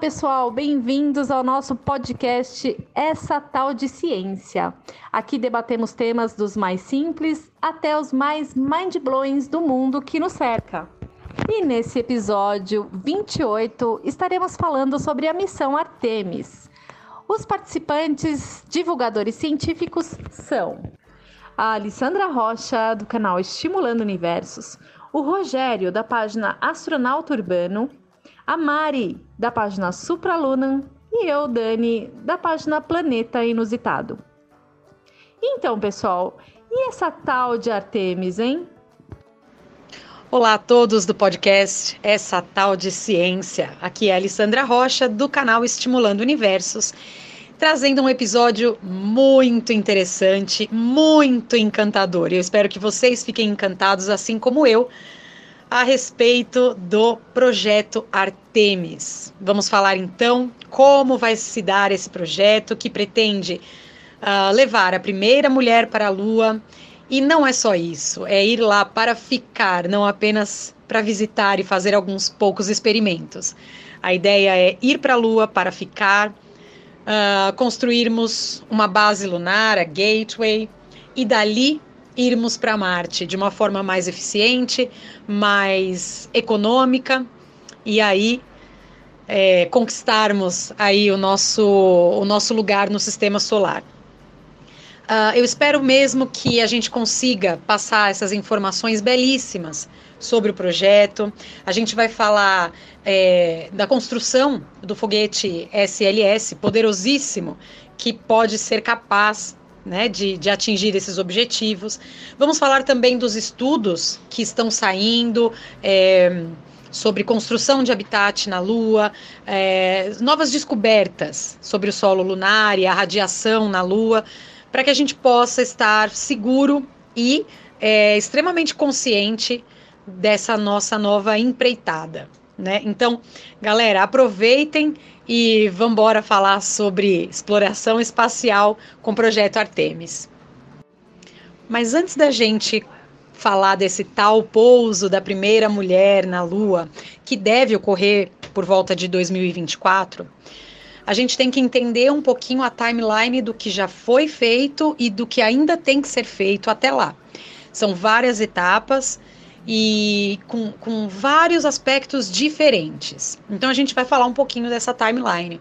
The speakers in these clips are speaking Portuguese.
pessoal, bem-vindos ao nosso podcast Essa Tal de Ciência. Aqui debatemos temas dos mais simples até os mais mind-blowing do mundo que nos cerca. E nesse episódio 28 estaremos falando sobre a missão Artemis. Os participantes, divulgadores científicos são a Alessandra Rocha, do canal Estimulando Universos, o Rogério, da página Astronauta Urbano, a Mari, da página Supraluna, e eu, Dani, da página Planeta Inusitado. Então, pessoal, e essa tal de Artemis, hein? Olá a todos do podcast Essa Tal de Ciência. Aqui é a Alessandra Rocha, do canal Estimulando Universos, trazendo um episódio muito interessante, muito encantador. Eu espero que vocês fiquem encantados, assim como eu, a respeito do projeto Artemis. Vamos falar então como vai se dar esse projeto que pretende uh, levar a primeira mulher para a Lua. E não é só isso, é ir lá para ficar, não apenas para visitar e fazer alguns poucos experimentos. A ideia é ir para a Lua para ficar, uh, construirmos uma base lunar, a Gateway, e dali irmos para Marte de uma forma mais eficiente, mais econômica e aí é, conquistarmos aí o nosso, o nosso lugar no sistema solar. Uh, eu espero mesmo que a gente consiga passar essas informações belíssimas sobre o projeto. A gente vai falar é, da construção do foguete SLS, poderosíssimo, que pode ser capaz né, de, de, atingir esses objetivos. Vamos falar também dos estudos que estão saindo é, sobre construção de habitat na Lua, é, novas descobertas sobre o solo lunar e a radiação na Lua, para que a gente possa estar seguro e é, extremamente consciente dessa nossa nova empreitada. Né? Então, galera, aproveitem e vamos embora falar sobre exploração espacial com o projeto Artemis. Mas antes da gente falar desse tal pouso da primeira mulher na Lua, que deve ocorrer por volta de 2024, a gente tem que entender um pouquinho a timeline do que já foi feito e do que ainda tem que ser feito até lá. São várias etapas e com, com vários aspectos diferentes. Então a gente vai falar um pouquinho dessa timeline.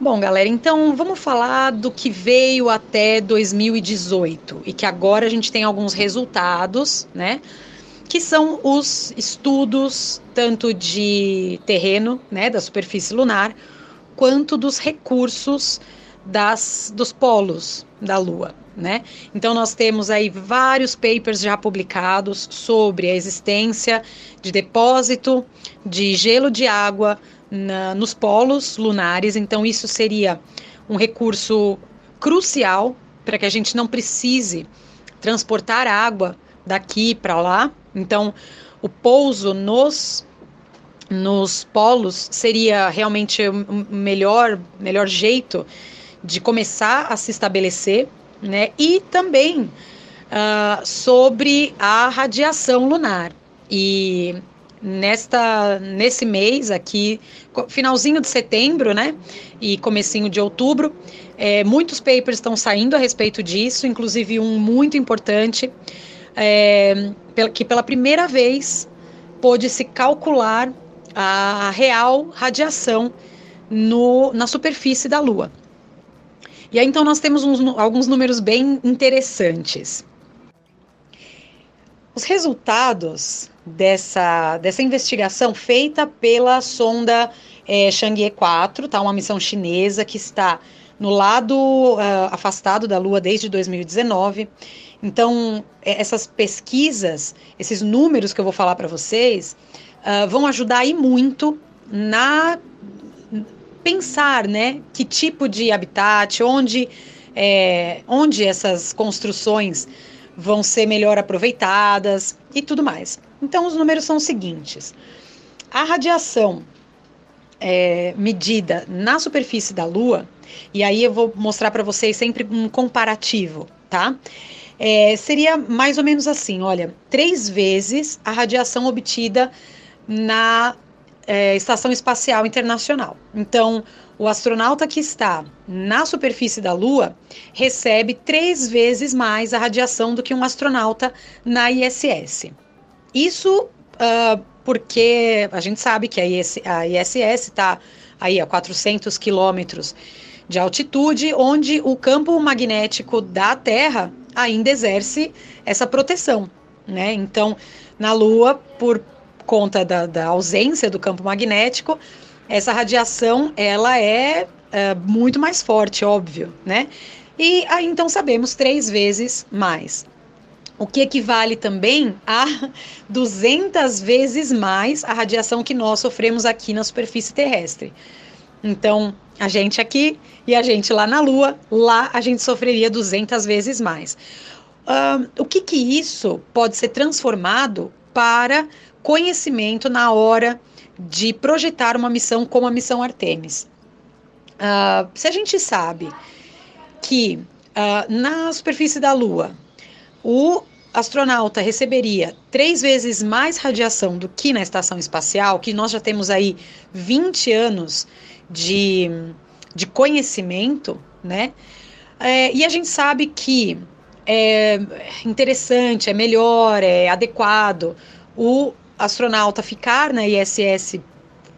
Bom, galera, então vamos falar do que veio até 2018 e que agora a gente tem alguns resultados, né? Que são os estudos tanto de terreno, né, da superfície lunar, quanto dos recursos das, dos polos da Lua né? Então nós temos aí vários papers já publicados sobre a existência de depósito de gelo de água na, nos polos lunares. Então isso seria um recurso crucial para que a gente não precise transportar água daqui para lá. Então o pouso nos nos polos seria realmente o melhor melhor jeito de começar a se estabelecer né? E também uh, sobre a radiação lunar. E nesta nesse mês aqui, finalzinho de setembro, né? E comecinho de outubro, é, muitos papers estão saindo a respeito disso, inclusive um muito importante, é, que pela primeira vez pôde se calcular a real radiação no, na superfície da Lua. E aí então nós temos uns, alguns números bem interessantes. Os resultados dessa, dessa investigação feita pela sonda é, Chang'e 4, tá? uma missão chinesa que está no lado uh, afastado da Lua desde 2019. Então, é, essas pesquisas, esses números que eu vou falar para vocês, uh, vão ajudar aí muito na pensar, né, que tipo de habitat, onde, é, onde essas construções vão ser melhor aproveitadas e tudo mais. Então, os números são os seguintes: a radiação é, medida na superfície da Lua, e aí eu vou mostrar para vocês sempre um comparativo, tá? É, seria mais ou menos assim: olha, três vezes a radiação obtida na é, Estação Espacial Internacional. Então, o astronauta que está na superfície da Lua recebe três vezes mais a radiação do que um astronauta na ISS. Isso uh, porque a gente sabe que a, IS, a ISS está aí a 400 quilômetros de altitude, onde o campo magnético da Terra ainda exerce essa proteção, né? Então, na Lua, por conta da, da ausência do campo magnético, essa radiação ela é, é muito mais forte, óbvio, né? E aí então sabemos três vezes mais. O que equivale também a 200 vezes mais a radiação que nós sofremos aqui na superfície terrestre. Então, a gente aqui e a gente lá na Lua, lá a gente sofreria 200 vezes mais. Uh, o que que isso pode ser transformado para conhecimento na hora de projetar uma missão como a missão Artemis? Uh, se a gente sabe que uh, na superfície da Lua o astronauta receberia três vezes mais radiação do que na estação espacial, que nós já temos aí 20 anos de, de conhecimento, né? É, e a gente sabe que é interessante, é melhor, é adequado o astronauta ficar na ISS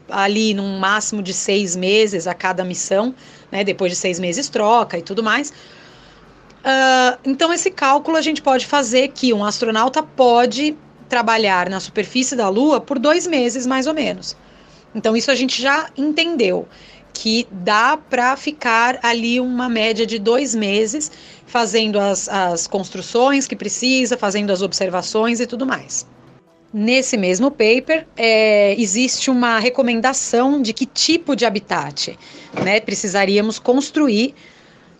ali num máximo de seis meses a cada missão, né? Depois de seis meses troca e tudo mais. Uh, então esse cálculo a gente pode fazer que um astronauta pode trabalhar na superfície da Lua por dois meses mais ou menos. Então, isso a gente já entendeu que dá para ficar ali uma média de dois meses fazendo as, as construções que precisa, fazendo as observações e tudo mais. Nesse mesmo paper, é, existe uma recomendação de que tipo de habitat né, precisaríamos construir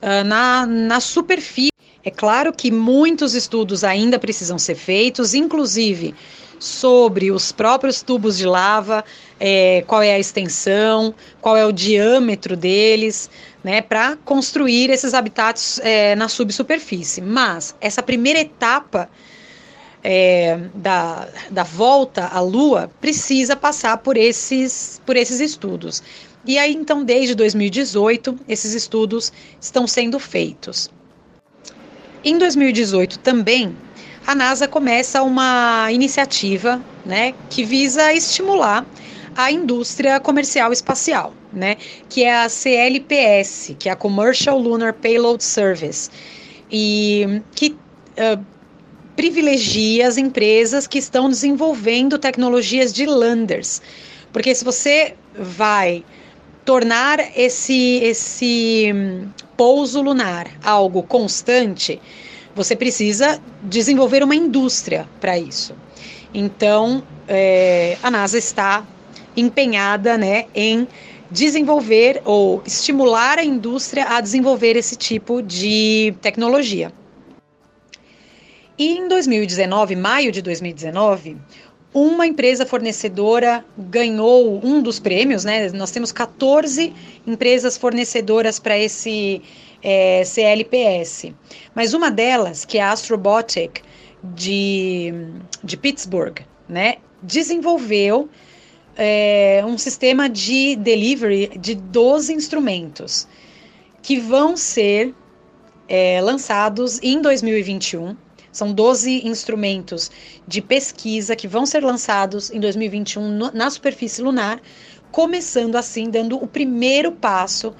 uh, na, na superfície. É claro que muitos estudos ainda precisam ser feitos, inclusive sobre os próprios tubos de lava, é, qual é a extensão, qual é o diâmetro deles, né, para construir esses habitats é, na subsuperfície. Mas essa primeira etapa é, da, da volta à Lua precisa passar por esses, por esses estudos. E aí, então, desde 2018, esses estudos estão sendo feitos. Em 2018 também, a NASA começa uma iniciativa né, que visa estimular a indústria comercial espacial, né, que é a CLPS, que é a Commercial Lunar Payload Service, e que uh, privilegia as empresas que estão desenvolvendo tecnologias de landers. Porque se você vai tornar esse, esse hum, pouso lunar algo constante, você precisa desenvolver uma indústria para isso. Então, é, a NASA está empenhada né, em desenvolver ou estimular a indústria a desenvolver esse tipo de tecnologia. E em 2019, maio de 2019, uma empresa fornecedora ganhou um dos prêmios, né? Nós temos 14 empresas fornecedoras para esse é, CLPS. Mas uma delas, que é a Astrobotic de, de Pittsburgh, né, desenvolveu é, um sistema de delivery de 12 instrumentos que vão ser é, lançados em 2021. São 12 instrumentos de pesquisa que vão ser lançados em 2021 no, na superfície lunar, começando assim, dando o primeiro passo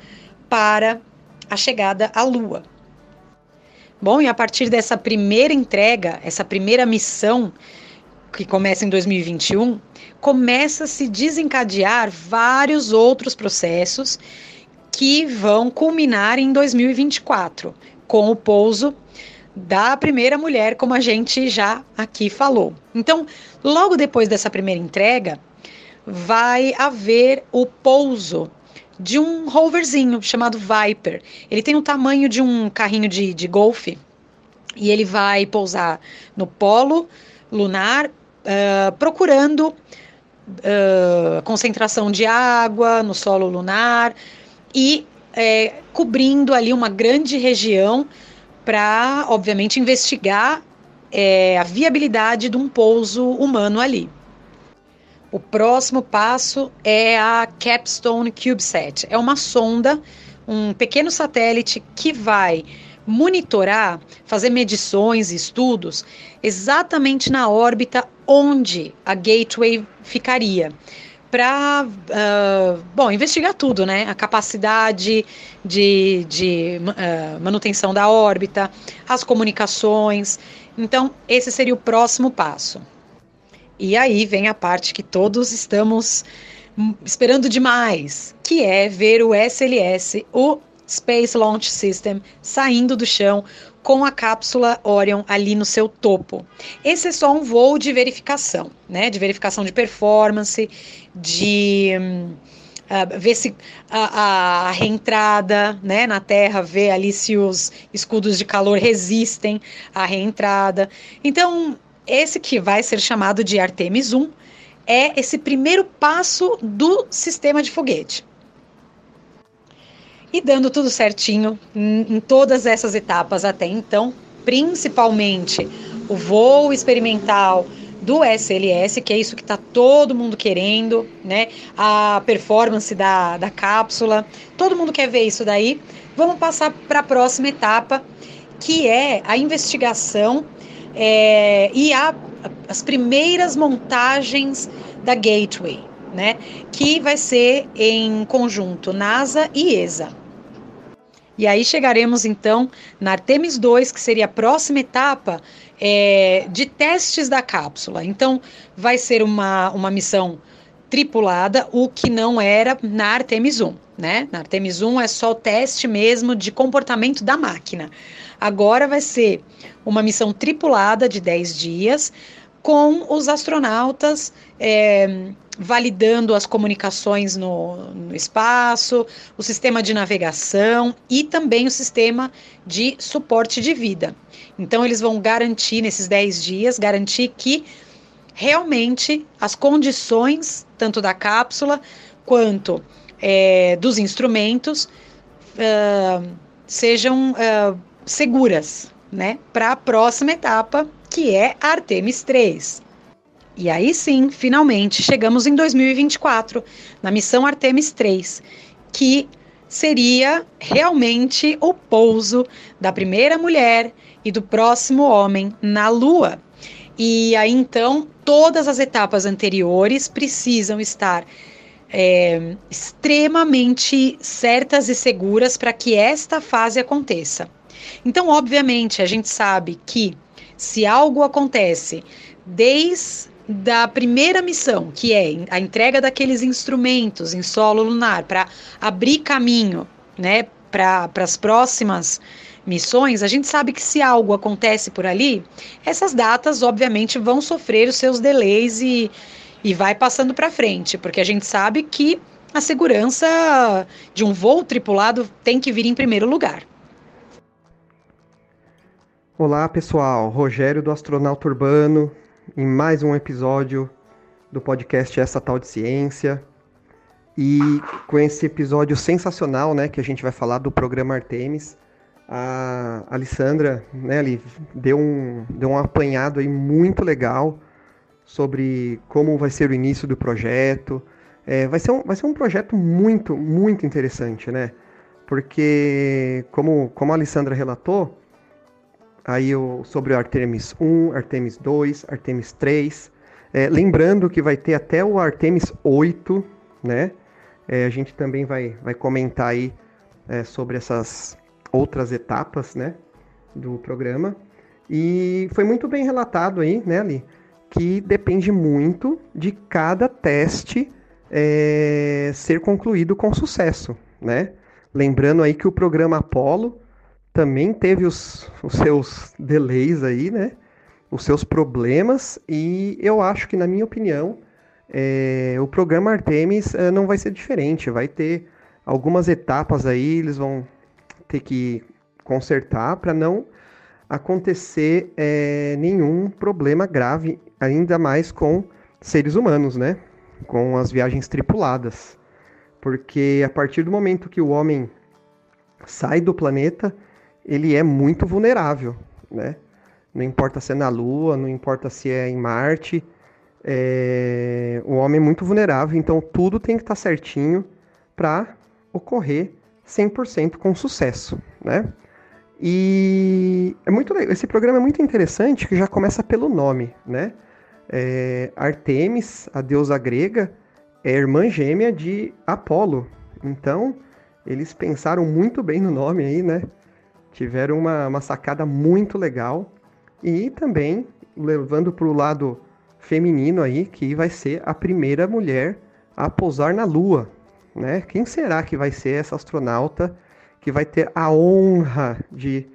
para a chegada à Lua. Bom, e a partir dessa primeira entrega, essa primeira missão, que começa em 2021, começa a se desencadear vários outros processos que vão culminar em 2024, com o pouso da primeira mulher, como a gente já aqui falou. Então, logo depois dessa primeira entrega, vai haver o pouso de um roverzinho chamado Viper. Ele tem o tamanho de um carrinho de, de golfe e ele vai pousar no polo lunar, uh, procurando uh, concentração de água no solo lunar e é, cobrindo ali uma grande região para, obviamente, investigar é, a viabilidade de um pouso humano ali. o próximo passo é a Capstone CubeSat. É uma sonda, um pequeno satélite que vai monitorar, fazer medições e estudos exatamente na órbita onde a Gateway ficaria para uh, ah, bom investigar tudo, né? A capacidade de, de uh, manutenção da órbita, as comunicações. Então, esse seria o próximo passo. E aí vem a parte que todos estamos esperando demais, que é ver o SLS, o Space Launch System, saindo do chão com a cápsula Orion ali no seu topo. Esse é só um voo de verificação, né? De verificação de performance, de uh, ver se a, a, reentrada né, na Terra, ver ali se os escudos de calor resistem à reentrada. Então, esse que vai ser chamado de Artemis 1 é esse primeiro passo do sistema de foguete. E dando tudo certinho em, em todas essas etapas até então, principalmente o voo experimental do SLS, que é isso que está todo mundo querendo, né? A performance da, da cápsula, todo mundo quer ver isso daí. Vamos passar para a próxima etapa, que é a investigação é, e a, as primeiras montagens da Gateway, né? Que vai ser em conjunto NASA e ESA. E aí chegaremos então na Artemis 2, que seria a próxima etapa é, de testes da cápsula. Então, vai ser uma, uma missão tripulada, o que não era na Artemis 1, né? Na Artemis 1 é só o teste mesmo de comportamento da máquina. Agora vai ser uma missão tripulada de 10 dias, com os astronautas é, validando as comunicações no, no, espaço, o sistema de navegação e também o sistema de suporte de vida. Então, eles vão garantir, nesses 10 dias, garantir que realmente as condições, tanto da cápsula quanto é, dos instrumentos, uh, sejam uh, seguras, né, para a próxima etapa, que é a Artemis 3. E aí sim, finalmente chegamos em 2024, na missão Artemis 3, que seria realmente o pouso da primeira mulher e do próximo homem na Lua. E aí então, todas as etapas anteriores precisam estar é, extremamente certas e seguras para que esta fase aconteça. Então, obviamente, a gente sabe que se algo acontece desde da primeira missão, que é a entrega daqueles instrumentos em solo lunar para abrir caminho, né, para as próximas missões, a gente sabe que se algo acontece por ali, essas datas obviamente vão sofrer os seus delays e, e vai passando para frente, porque a gente sabe que a segurança de um voo tripulado tem que vir em primeiro lugar. Olá pessoal, Rogério do Astronauta Urbano, em mais um episódio do podcast Essa Tal de Ciência. E com esse episódio sensacional, né, que a gente vai falar do programa Artemis, a Alessandra, né, ali deu um, deu um apanhado aí muito legal sobre como vai ser o início do projeto. É, vai, ser um, vai ser um projeto muito, muito interessante, né? Porque, como, como a Alessandra relatou, aí sobre o Artemis 1, Artemis 2, Artemis 3. É, lembrando que vai ter até o Artemis 8, né? É, a gente também vai, vai comentar aí é, sobre essas outras etapas, né? Do programa. E foi muito bem relatado aí, né, Ali? Que depende muito de cada teste é, ser concluído com sucesso, né? Lembrando aí que o programa Apollo também teve os, os seus delays aí, né? Os seus problemas, e eu acho que, na minha opinião, é, o programa Artemis é, não vai ser diferente. Vai ter algumas etapas aí, eles vão ter que consertar para não acontecer é, nenhum problema grave, ainda mais com seres humanos, né? Com as viagens tripuladas. Porque a partir do momento que o homem sai do planeta, ele é muito vulnerável, né? Não importa se é na Lua, não importa se é em Marte, é, o homem é muito vulnerável, então tudo tem que estar certinho para ocorrer 100% com sucesso, né? E é muito esse programa é muito interessante que já começa pelo nome, né? É, Artemis, a deusa grega, é irmã gêmea de Apolo. Então, eles pensaram muito bem no nome aí, né? Tiveram uma, uma sacada muito legal. E também levando para o lado feminino aí, que vai ser a primeira mulher a pousar na Lua, né? Quem será que vai ser essa astronauta que vai ter a honra de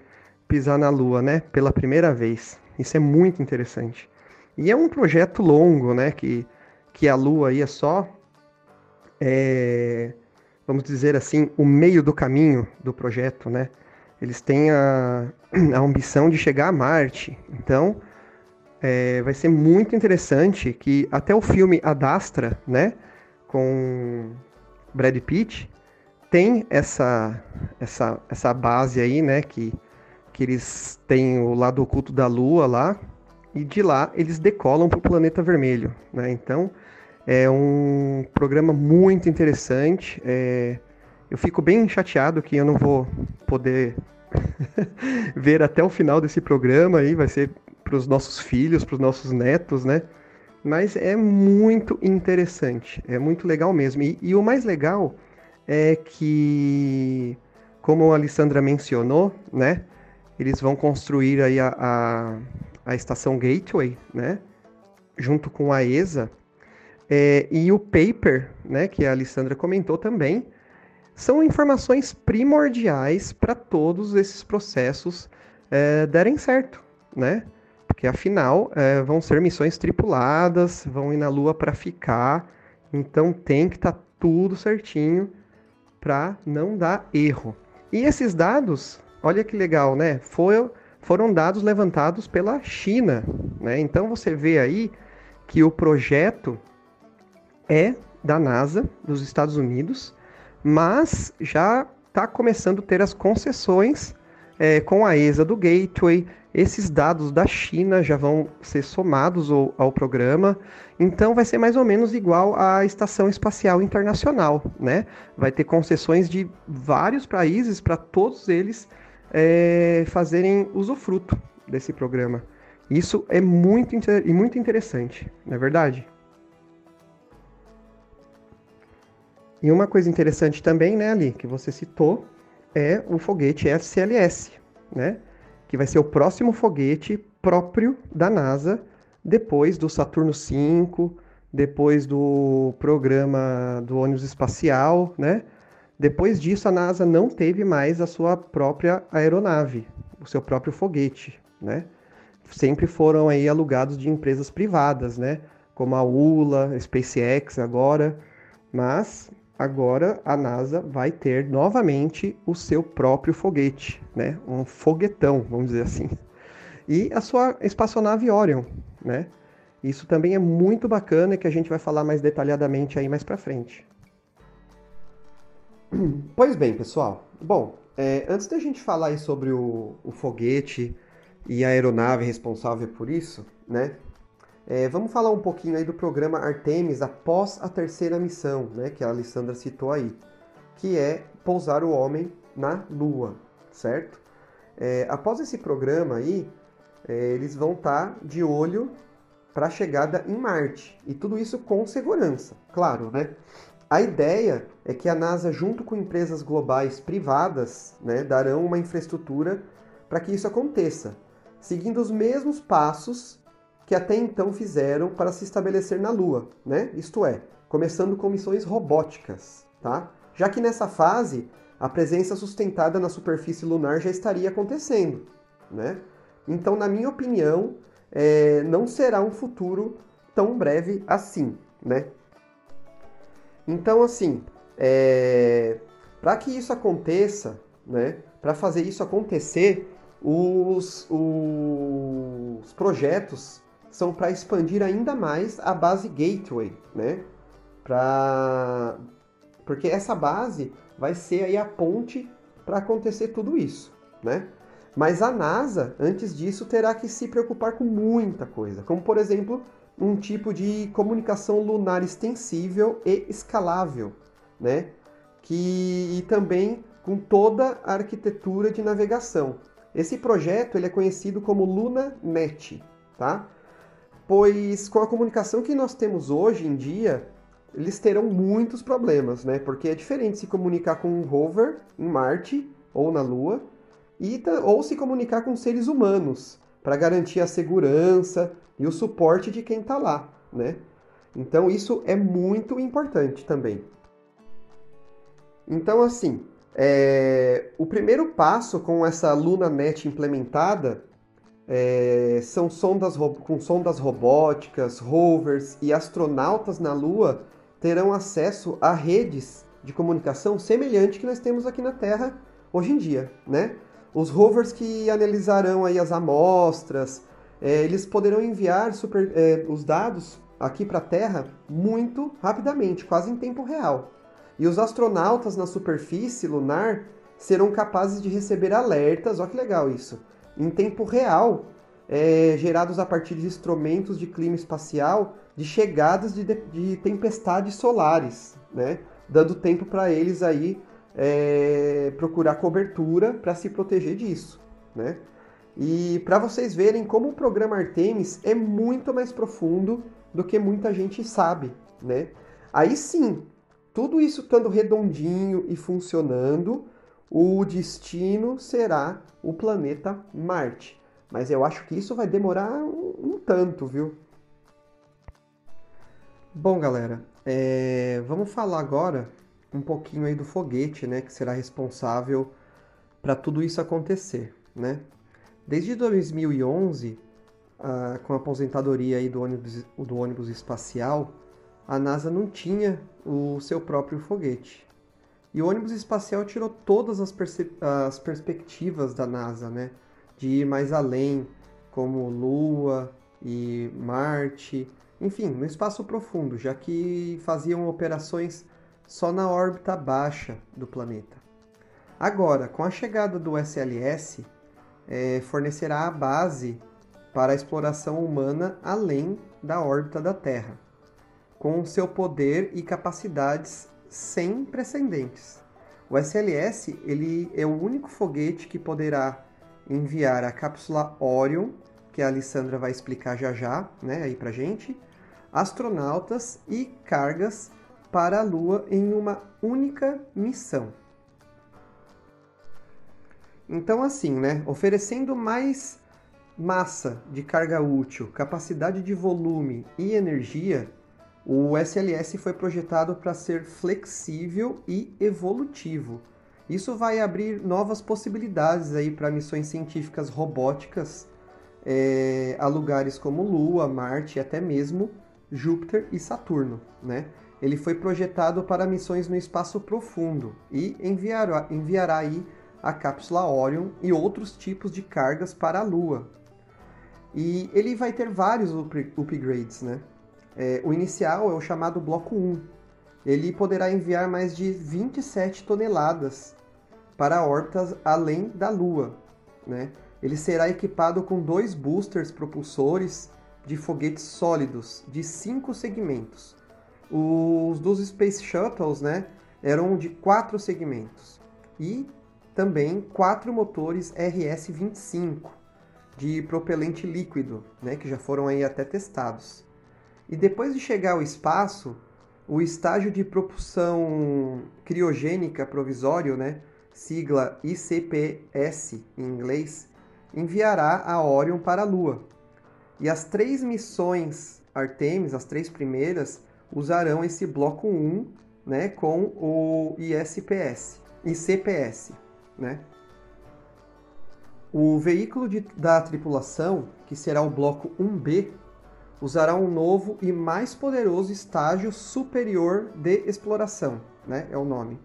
pisar na Lua, né? Pela primeira vez. Isso é muito interessante. E é um projeto longo, né? Que, que a Lua aí é só, é, vamos dizer assim, o meio do caminho do projeto, né? Eles têm a, a ambição de chegar a Marte. Então, é, vai ser muito interessante que até o filme Adastra, né? Com Brad Pitt, tem essa, essa, essa base aí, né? Que, que eles têm o lado oculto da Lua lá, e de lá eles decolam para o planeta vermelho, né? Então é um programa muito interessante. É... Eu fico bem chateado que eu não vou poder ver até o final desse programa aí, vai ser para os nossos filhos, para os nossos netos, né? Mas é muito interessante, é muito legal mesmo. E, e o mais legal é que, como a Alessandra mencionou, né? Eles vão construir aí a, a, a estação Gateway, né? Junto com a ESA. É, e o paper, né, que a Alessandra comentou também, são informações primordiais para todos esses processos é, darem certo, né? Porque afinal é, vão ser missões tripuladas, vão ir na Lua para ficar, então tem que estar tá tudo certinho para não dar erro. E esses dados, olha que legal, né? Foi, foram dados levantados pela China, né? Então você vê aí que o projeto é da NASA dos Estados Unidos, mas já está começando a ter as concessões é, com a ESA do Gateway. Esses dados da China já vão ser somados ao, ao, programa, então vai ser mais ou menos igual à Estação Espacial Internacional, né? Vai ter concessões de vários países para todos eles é, fazerem usufruto desse programa. Isso é muito, muito interessante, não é verdade? E uma coisa interessante também, né, Ali, que você citou, é o foguete SLS, né? Que vai ser o próximo foguete próprio da NASA depois do Saturno V, depois do programa do ônibus espacial, né? Depois disso, a NASA não teve mais a sua própria aeronave, o seu próprio foguete, né? Sempre foram aí alugados de empresas privadas, né? Como a ULA, SpaceX agora, mas agora a NASA vai ter novamente o seu próprio foguete, né? Um foguetão, vamos dizer assim. E a sua espaçonave Orion, né? Isso também é muito bacana que a gente vai falar mais detalhadamente aí mais para frente. Pois bem, pessoal. Bom, é, antes da gente falar aí sobre o, o foguete e a aeronave responsável por isso, né? É, vamos falar um pouquinho aí do programa Artemis após a terceira missão, né, que a Alessandra citou aí, que é pousar o homem na Lua, certo? É, após esse programa aí, é, eles vão estar tá de olho para a chegada em Marte e tudo isso com segurança, claro, né? A ideia é que a NASA, junto com empresas globais privadas, né, darão uma infraestrutura para que isso aconteça, seguindo os mesmos passos que até então fizeram para se estabelecer na Lua, né? Isto é, começando com missões robóticas, tá? Já que nessa fase a presença sustentada na superfície lunar já estaria acontecendo, né? Então, na minha opinião, é, não será um futuro tão breve assim, né? Então, assim, é, para que isso aconteça, né? Para fazer isso acontecer, os, os projetos são para expandir ainda mais a base Gateway, né? Pra... Porque essa base vai ser aí a ponte para acontecer tudo isso, né? Mas a NASA, antes disso, terá que se preocupar com muita coisa, como por exemplo, um tipo de comunicação lunar extensível e escalável, né? Que, e também com toda a arquitetura de navegação. Esse projeto ele é conhecido como LunaNet, tá? Pois com a comunicação que nós temos hoje em dia, eles terão muitos problemas, né? Porque é diferente se comunicar com um rover em Marte ou na Lua, e, ou se comunicar com seres humanos, para garantir a segurança e o suporte de quem está lá, né? Então isso é muito importante também. Então assim, é, o primeiro passo com essa LunaNet implementada é, são sondas com sondas robóticas, rovers e astronautas na Lua terão acesso a redes de comunicação semelhante que nós temos aqui na Terra hoje em dia, né? Os rovers que analisarão aí as amostras, é, eles poderão enviar super, é, os dados aqui para a Terra muito rapidamente, quase em tempo real. E os astronautas na superfície lunar serão capazes de receber alertas, olha que legal isso, em tempo real, é, gerados a partir de instrumentos de clima espacial de chegadas de, de tempestades solares, né? dando tempo para eles aí é, procurar cobertura para se proteger disso. Né? E para vocês verem como o programa Artemis é muito mais profundo do que muita gente sabe. Né? Aí sim, tudo isso estando redondinho e funcionando, o destino será o planeta Marte. Mas eu acho que isso vai demorar um, um tanto, viu? Bom, galera, é... vamos falar agora um pouquinho aí do foguete, né, que será responsável para tudo isso acontecer, né? Desde 2011, ah, com a aposentadoria aí do ônibus, do ônibus espacial, a NASA não tinha o seu próprio foguete. E o ônibus espacial tirou todas as, as perspectivas da NASA, né? De ir mais além, como Lua e Marte, enfim, no espaço profundo, já que faziam operações só na órbita baixa do planeta. Agora, com a chegada do SLS, é, fornecerá a base para a exploração humana além da órbita da Terra com seu poder e capacidades sem precedentes. O SLS ele é o único foguete que poderá enviar a cápsula Orion, que a Alessandra vai explicar já já, né, aí pra gente, astronautas e cargas para a Lua em uma única missão. Então assim, né, oferecendo mais massa de carga útil, capacidade de volume e energia, o SLS foi projetado para ser flexível e evolutivo. Isso vai abrir novas possibilidades aí para missões científicas robóticas é, a lugares como Lua, Marte e até mesmo Júpiter e Saturno, né? Ele foi projetado para missões no espaço profundo e enviará, enviará aí a cápsula Orion e outros tipos de cargas para a Lua. E ele vai ter vários upgrades, né? É, o inicial é o chamado bloco 1. Ele poderá enviar mais de 27 toneladas para órbitas além da Lua. Né? Ele será equipado com dois boosters propulsores de foguetes sólidos de cinco segmentos. Os dos Space Shuttles né, eram de quatro segmentos. E também quatro motores RS-25 de propelente líquido, né, que já foram aí até testados. E depois de chegar ao espaço, o estágio de propulsão criogênica provisório, né, sigla ICPS em inglês, enviará a Orion para a Lua. E as três missões Artemis, as três primeiras, usarão esse bloco 1 né, com o ISPS, ICPS. Né? O veículo de, da tripulação, que será o bloco 1B, usará um novo e mais poderoso estágio superior de exploração, né? É o nome.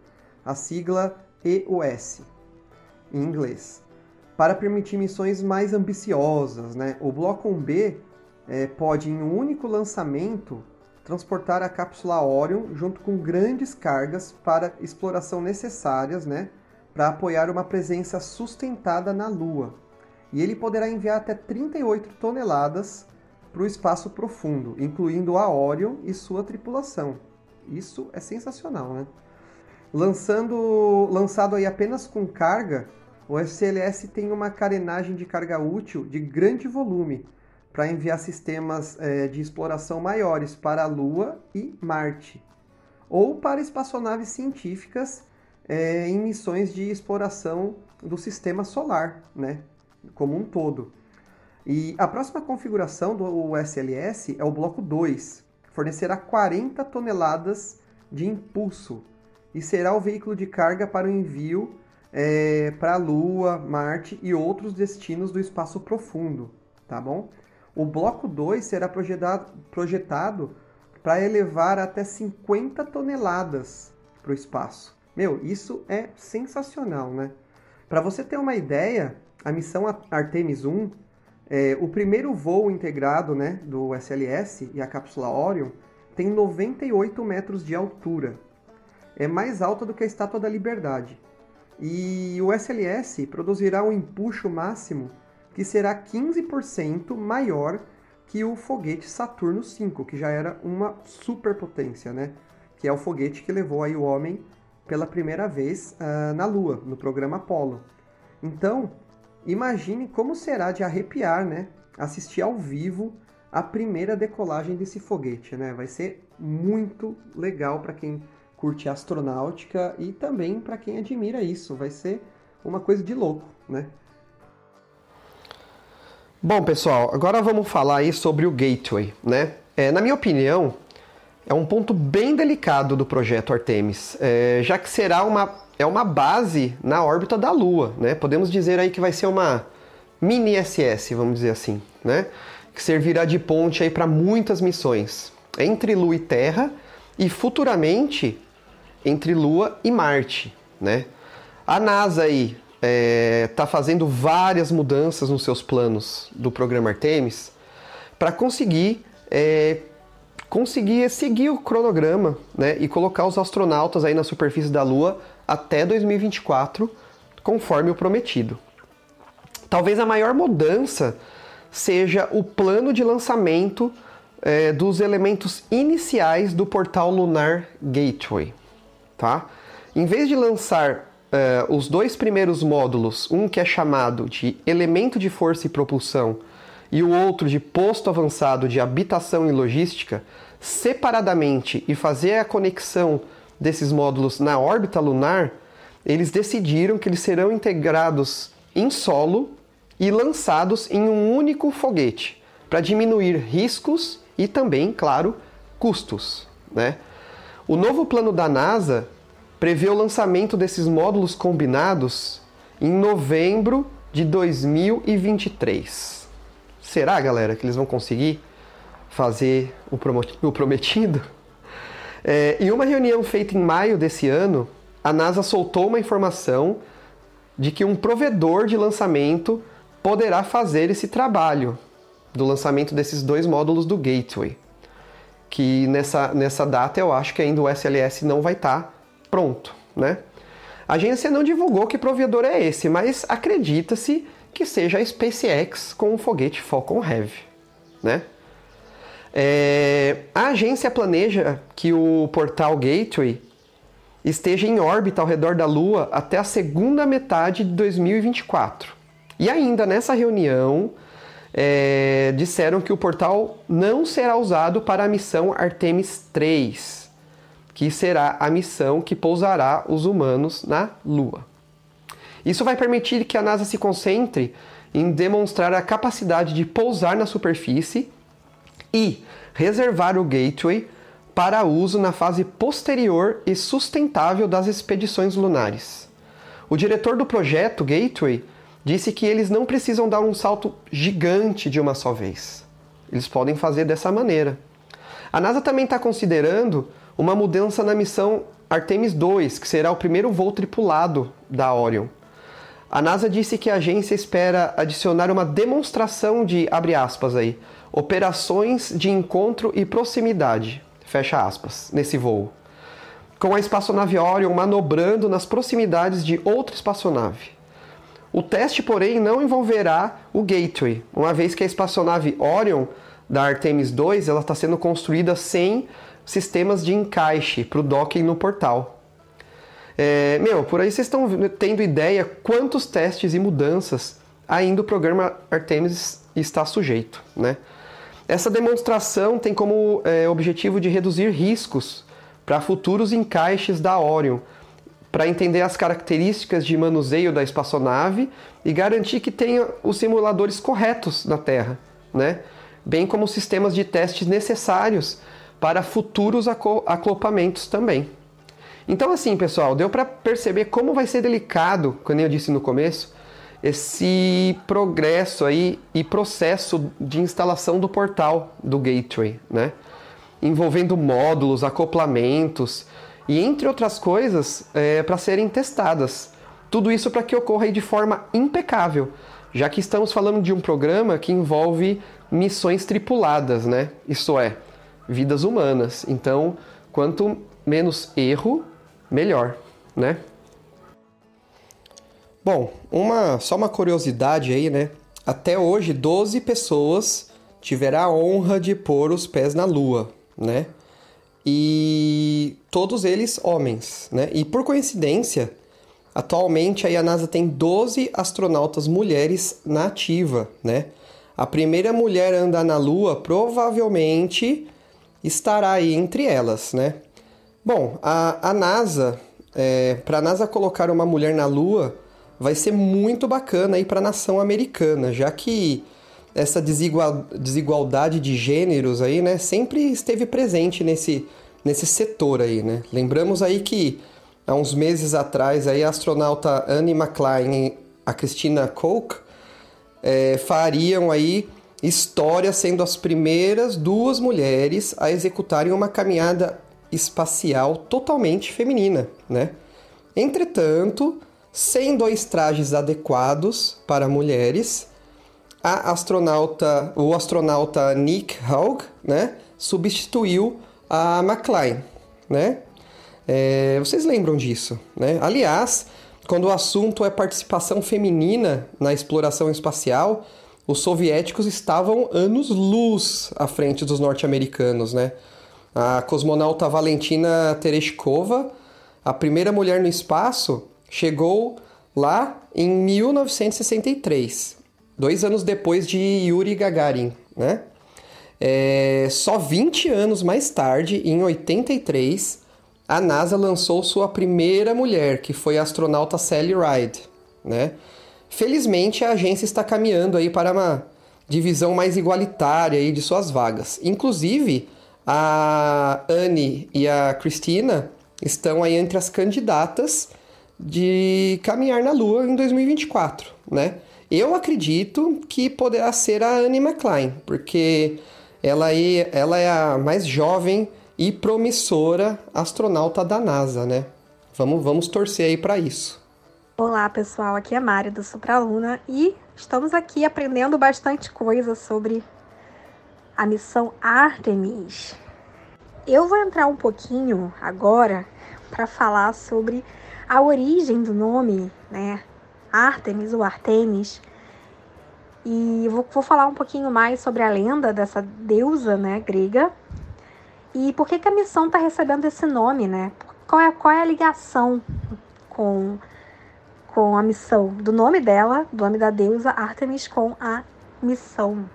A sigla EOS, em inglês. Para permitir missões mais ambiciosas, né? O Bloco 1B é, pode, em um único lançamento, transportar a cápsula Orion junto com grandes cargas para exploração necessárias, né? Para apoiar uma presença sustentada na Lua. E ele poderá enviar até 38 toneladas para o espaço profundo, incluindo a Orion e sua tripulação. Isso é sensacional, né? Lançando, lançado aí apenas com carga, o SLS tem uma carenagem de carga útil de grande volume para enviar sistemas é, de exploração maiores para a Lua e Marte, ou para espaçonaves científicas é, em missões de exploração do sistema solar, né, como um todo. E a próxima configuração do SLS é o bloco 2, que fornecerá 40 toneladas de impulso e será o veículo de carga para o envio é, para a Lua, Marte e outros destinos do espaço profundo, tá bom? O bloco 2 será projetado, para elevar até 50 toneladas para o espaço. Meu, isso é sensacional, né? Para você ter uma ideia, a missão Artemis 1, é, o primeiro voo integrado né, do SLS e a cápsula Orion, tem 98 metros de altura é mais alta do que a Estátua da Liberdade. E o SLS produzirá um empuxo máximo que será 15% maior que o foguete Saturno V, que já era uma superpotência, né? Que é o foguete que levou aí o homem pela primeira vez uh, na Lua, no programa Apollo. Então, imagine como será de arrepiar, né? Assistir ao vivo a primeira decolagem desse foguete, né? Vai ser muito legal para quem curte astronáutica e também para quem admira isso. Vai ser uma coisa de louco, né? Bom, pessoal, agora vamos falar aí sobre o Gateway, né? É, na minha opinião, é um ponto bem delicado do projeto Artemis, é, já que será uma, é uma base na órbita da Lua, né? Podemos dizer aí que vai ser uma mini SS, vamos dizer assim, né? Que servirá de ponte aí para muitas missões entre Lua e Terra e futuramente entre Lua e Marte, né? A NASA aí está é, fazendo várias mudanças nos seus planos do programa Artemis para conseguir é, conseguir seguir o cronograma, né? E colocar os astronautas aí na superfície da Lua até 2024, conforme o prometido. Talvez a maior mudança seja o plano de lançamento é, dos elementos iniciais do portal lunar Gateway tá? Em vez de lançar uh, os dois primeiros módulos, um que é chamado de elemento de força e propulsão e o outro de posto avançado de habitação e logística, separadamente e fazer a conexão desses módulos na órbita lunar, eles decidiram que eles serão integrados em solo e lançados em um único foguete, para diminuir riscos e também, claro, custos, né? O novo plano da NASA prevê o lançamento desses módulos combinados em novembro de 2023. Será, galera, que eles vão conseguir fazer o prometido? É, em uma reunião feita em maio desse ano, a NASA soltou uma informação de que um provedor de lançamento poderá fazer esse trabalho do lançamento desses dois módulos do Gateway que nessa, nessa data eu acho que ainda o SLS não vai estar tá pronto, né? A agência não divulgou que provedor é esse, mas acredita-se que seja a SpaceX com o foguete Falcon Heavy, né? É, a agência planeja que o portal Gateway esteja em órbita ao redor da Lua até a segunda metade de 2024. E ainda nessa reunião, é, disseram que o portal não será usado para a missão Artemis 3, que será a missão que pousará os humanos na Lua. Isso vai permitir que a NASA se concentre em demonstrar a capacidade de pousar na superfície e reservar o Gateway para uso na fase posterior e sustentável das expedições lunares. O diretor do projeto Gateway disse que eles não precisam dar um salto gigante de uma só vez. Eles podem fazer dessa maneira. A NASA também está considerando uma mudança na missão Artemis 2, que será o primeiro voo tripulado da Orion. A NASA disse que a agência espera adicionar uma demonstração de, abre aspas aí, operações de encontro e proximidade, fecha aspas, nesse voo. Com a espaçonave Orion manobrando nas proximidades de outra espaçonave. O teste, porém, não envolverá o Gateway, uma vez que a espaçonave Orion da Artemis 2 ela está sendo construída sem sistemas de encaixe para o docking no portal. É, meu, por aí vocês estão tendo ideia quantos testes e mudanças ainda o programa Artemis está sujeito, né? Essa demonstração tem como é, objetivo de reduzir riscos para futuros encaixes da Orion, para entender as características de manuseio da espaçonave e garantir que tenha os simuladores corretos na Terra, né? bem como sistemas de testes necessários para futuros acopamentos também. Então, assim, pessoal, deu para perceber como vai ser delicado, como eu disse no começo, esse progresso aí e processo de instalação do portal do Gateway, né? Envolvendo módulos, acoplamentos e entre outras coisas é, para serem testadas. Tudo isso para que ocorra de forma impecável, já que estamos falando de um programa que envolve missões tripuladas, né? Isso é, vidas humanas. Então, quanto menos erro, melhor, né? Bom, uma só uma curiosidade aí, né? Até hoje, 12 pessoas tiveram a honra de pôr os pés na Lua, né? E todos eles homens, né? E por coincidência, atualmente aí a NASA tem 12 astronautas mulheres na ativa, né? A primeira mulher a andar na Lua provavelmente estará aí entre elas, né? Bom, a, a NASA, é, para a NASA colocar uma mulher na Lua, vai ser muito bacana aí para a nação americana, já que essa desigual, desigualdade de gêneros aí, né, sempre esteve presente nesse, nesse setor aí, né? Lembramos aí que há uns meses atrás aí a astronauta Annie McClain e a Christina Koch é, fariam aí história sendo as primeiras duas mulheres a executarem uma caminhada espacial totalmente feminina, né? Entretanto, sem dois trajes adequados para mulheres, a astronauta, o astronauta Nick Haug, né, substituiu a McLean, né? É, vocês lembram disso, né? Aliás, quando o assunto é participação feminina na exploração espacial, os soviéticos estavam anos-luz à frente dos norte-americanos, né? A cosmonauta Valentina Tereshkova, a primeira mulher no espaço, chegou lá em 1963, dois anos depois de Yuri Gagarin, né? É, só 20 anos mais tarde, em 83, a NASA lançou sua primeira mulher, que foi a astronauta Sally Ride, né? Felizmente, a agência está caminhando aí para uma divisão mais igualitária aí de suas vagas. Inclusive, a Anne e a Cristina estão aí entre as candidatas de caminhar na Lua em 2024, né? Eu acredito que poderá ser a Anne McClain, porque ela é, ela é a mais jovem e promissora astronauta da NASA, né? Vamos, vamos torcer aí para isso. Olá, pessoal. Aqui é Mari do Supraluna e estamos aqui aprendendo bastante coisa sobre a missão Artemis. Eu vou entrar um pouquinho agora para falar sobre a origem do nome, né? Artemis ou Artemis. E vou, vou falar um pouquinho mais sobre a lenda dessa deusa, né, grega. E por que, que a missão está recebendo esse nome, né? Qual é, qual é a ligação com, com a missão do nome dela, do nome da deusa Artemis, com a missão?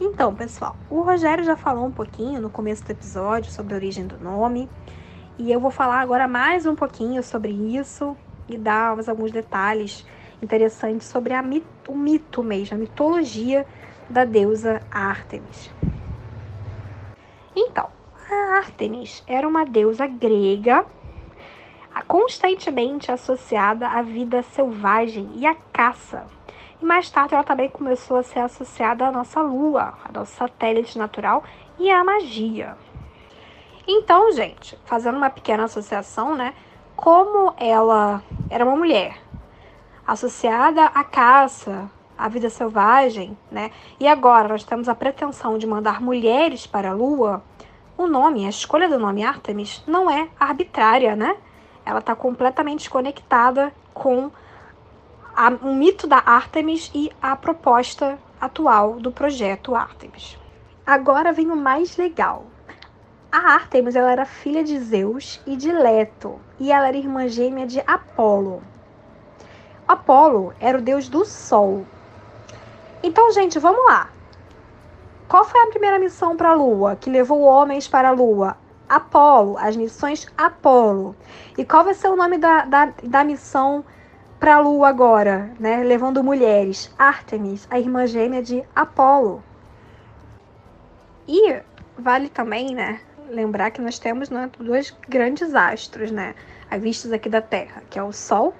Então, pessoal, o Rogério já falou um pouquinho no começo do episódio sobre a origem do nome, e eu vou falar agora mais um pouquinho sobre isso e dar alguns detalhes interessantes sobre mito, o mito mesmo, a mitologia da deusa Ártemis. Então, a Ártemis era uma deusa grega constantemente associada à vida selvagem e à caça e mais tarde ela também começou a ser associada à nossa Lua, a nosso satélite natural e à magia. Então, gente, fazendo uma pequena associação, né? Como ela era uma mulher associada à caça, à vida selvagem, né? E agora nós temos a pretensão de mandar mulheres para a Lua. O nome, a escolha do nome Artemis não é arbitrária, né? Ela está completamente conectada com a, o mito da Artemis e a proposta atual do projeto Artemis. agora vem o mais legal. A Artemis ela era filha de Zeus e de Leto, e ela era irmã gêmea de Apolo. Apolo era o deus do sol. Então, gente, vamos lá. Qual foi a primeira missão para a Lua que levou homens para a Lua? Apolo, as missões Apolo. E qual vai ser o nome da, da, da missão para a Lua agora, né? Levando mulheres? Artemis, a irmã gêmea de Apolo. E vale também, né? Lembrar que nós temos né, dois grandes astros, né? Vistos aqui da Terra, que é o Sol,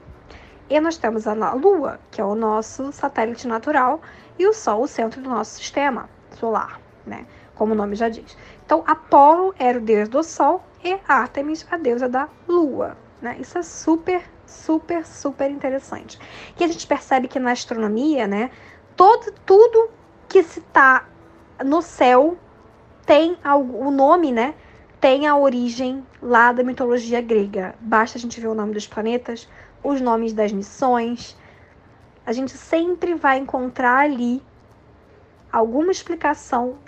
e nós temos a Lua, que é o nosso satélite natural, e o Sol, o centro do nosso sistema solar, né? Como o nome já diz. Então, Apolo era o deus do Sol e Artemis a deusa da Lua, né? Isso é super, super, super interessante. E a gente percebe que na astronomia, né? Todo, tudo que se está no céu tem o nome, né? Tem a origem lá da mitologia grega. Basta a gente ver o nome dos planetas, os nomes das missões. A gente sempre vai encontrar ali alguma explicação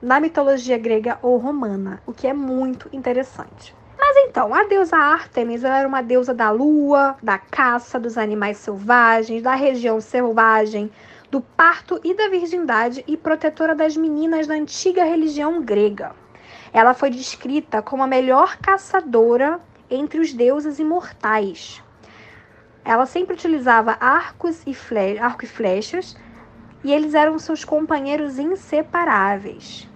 na mitologia grega ou romana, o que é muito interessante. Mas então, a deusa Artemis era uma deusa da lua, da caça, dos animais selvagens, da região selvagem, do parto e da virgindade e protetora das meninas da antiga religião grega. Ela foi descrita como a melhor caçadora entre os deuses imortais. Ela sempre utilizava arcos e, fle arco e flechas e eles eram seus companheiros inseparáveis.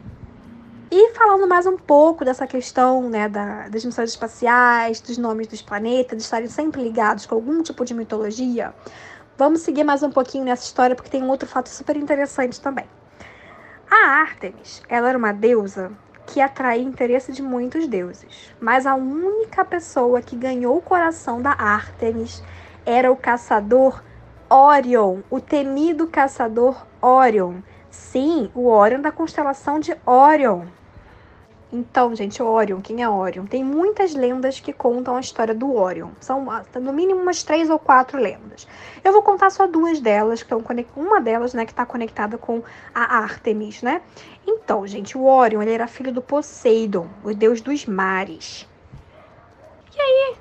E falando mais um pouco dessa questão né, da, das missões espaciais, dos nomes dos planetas, de estarem sempre ligados com algum tipo de mitologia, vamos seguir mais um pouquinho nessa história porque tem um outro fato super interessante também. A Artemis, ela era uma deusa que atraía interesse de muitos deuses, mas a única pessoa que ganhou o coração da Artemis era o caçador Orion, o temido caçador Orion. Sim, o Orion da constelação de Orion. Então, gente, Orion, quem é Orion? Tem muitas lendas que contam a história do Orion. São no mínimo umas três ou quatro lendas. Eu vou contar só duas delas, que estão uma delas, né, que está conectada com a Artemis, né? Então, gente, o Orion, ele era filho do Poseidon, o deus dos mares. E aí,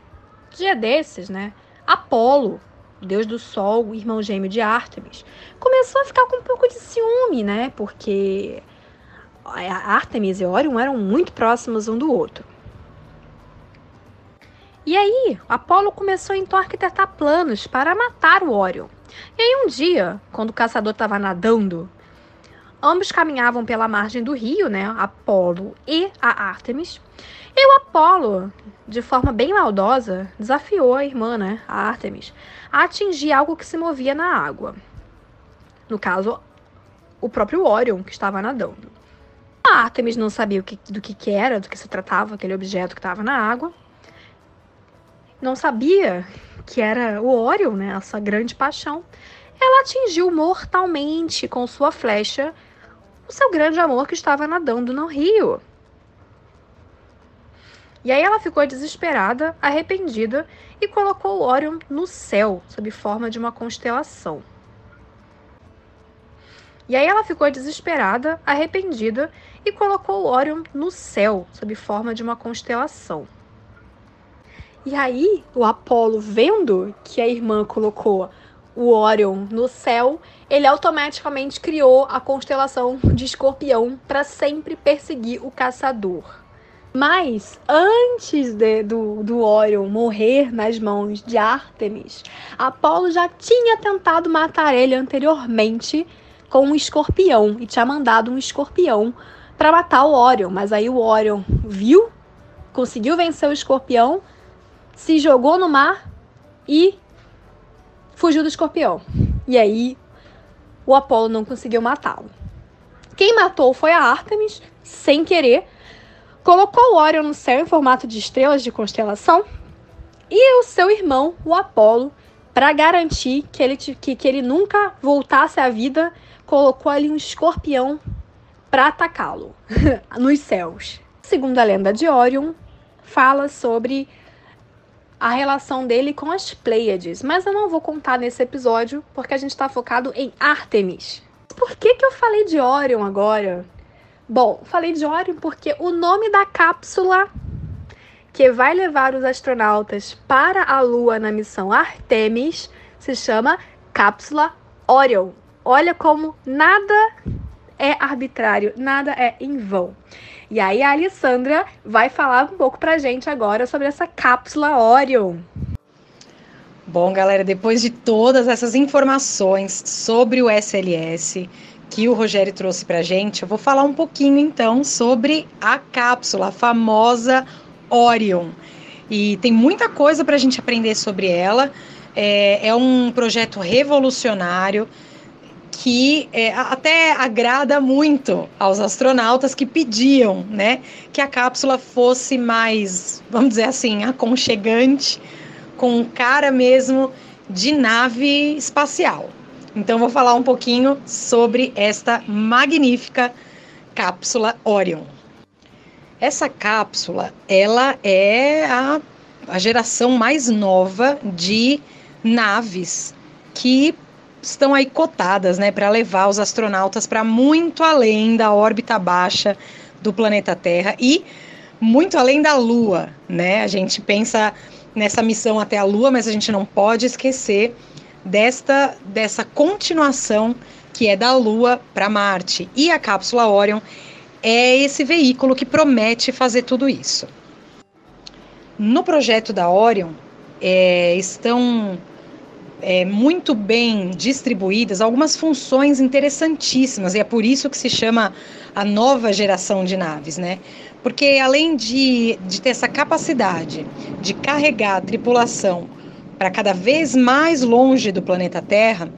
dia desses, né? Apolo, deus do sol, irmão gêmeo de Artemis, começou a ficar com um pouco de ciúme, né? Porque Artemis e Orion eram muito próximos um do outro. E aí, Apolo começou então a arquitetar planos para matar o Orion. E aí um dia, quando o caçador estava nadando, ambos caminhavam pela margem do rio, né? Apolo e a Artemis. E o Apolo, de forma bem maldosa, desafiou a irmã, né, a Artemis, a atingir algo que se movia na água. No caso, o próprio Orion, que estava nadando. A Artemis não sabia que, do que, que era, do que se tratava aquele objeto que estava na água. Não sabia que era o Orion, né, a sua grande paixão. Ela atingiu mortalmente com sua flecha o seu grande amor que estava nadando no rio. E aí ela ficou desesperada, arrependida e colocou o Orion no céu, sob forma de uma constelação. E aí ela ficou desesperada, arrependida e colocou o Orion no céu, sob forma de uma constelação. E aí o Apolo, vendo que a irmã colocou o Orion no céu, ele automaticamente criou a constelação de Escorpião para sempre perseguir o caçador. Mas antes de, do, do Orion morrer nas mãos de Artemis, Apolo já tinha tentado matar ele anteriormente com um escorpião e tinha mandado um escorpião para matar o Orion. Mas aí o Orion viu, conseguiu vencer o escorpião, se jogou no mar e fugiu do escorpião. E aí o Apolo não conseguiu matá-lo. Quem matou foi a Artemis, sem querer colocou o Orion no céu em formato de estrelas de constelação e o seu irmão, o Apolo, para garantir que ele, que, que ele nunca voltasse à vida, colocou ali um escorpião para atacá-lo nos céus. Segundo a lenda de Orion, fala sobre a relação dele com as Pleiades, mas eu não vou contar nesse episódio porque a gente está focado em Artemis. Por que, que eu falei de Orion agora? Bom, falei de Orion porque o nome da cápsula que vai levar os astronautas para a Lua na missão Artemis se chama Cápsula Orion. Olha como nada é arbitrário, nada é em vão. E aí a Alessandra vai falar um pouco pra gente agora sobre essa cápsula Orion. Bom, galera, depois de todas essas informações sobre o SLS que o Rogério trouxe pra gente, eu vou falar um pouquinho então sobre a cápsula, a famosa Orion. E tem muita coisa para a gente aprender sobre ela. É, é um projeto revolucionário que é, até agrada muito aos astronautas que pediam, né, que a cápsula fosse mais, vamos dizer assim, aconchegante, com cara mesmo de nave espacial. Então vou falar um pouquinho sobre esta magnífica cápsula Orion. Essa cápsula, ela é a, a geração mais nova de naves que estão aí cotadas, né, para levar os astronautas para muito além da órbita baixa do planeta Terra e muito além da Lua, né? A gente pensa nessa missão até a Lua, mas a gente não pode esquecer desta dessa continuação que é da Lua para Marte. E a cápsula Orion é esse veículo que promete fazer tudo isso. No projeto da Orion, é, estão é, muito bem distribuídas algumas funções interessantíssimas, e é por isso que se chama a nova geração de naves, né? Porque além de, de ter essa capacidade de carregar a tripulação para cada vez mais longe do planeta Terra,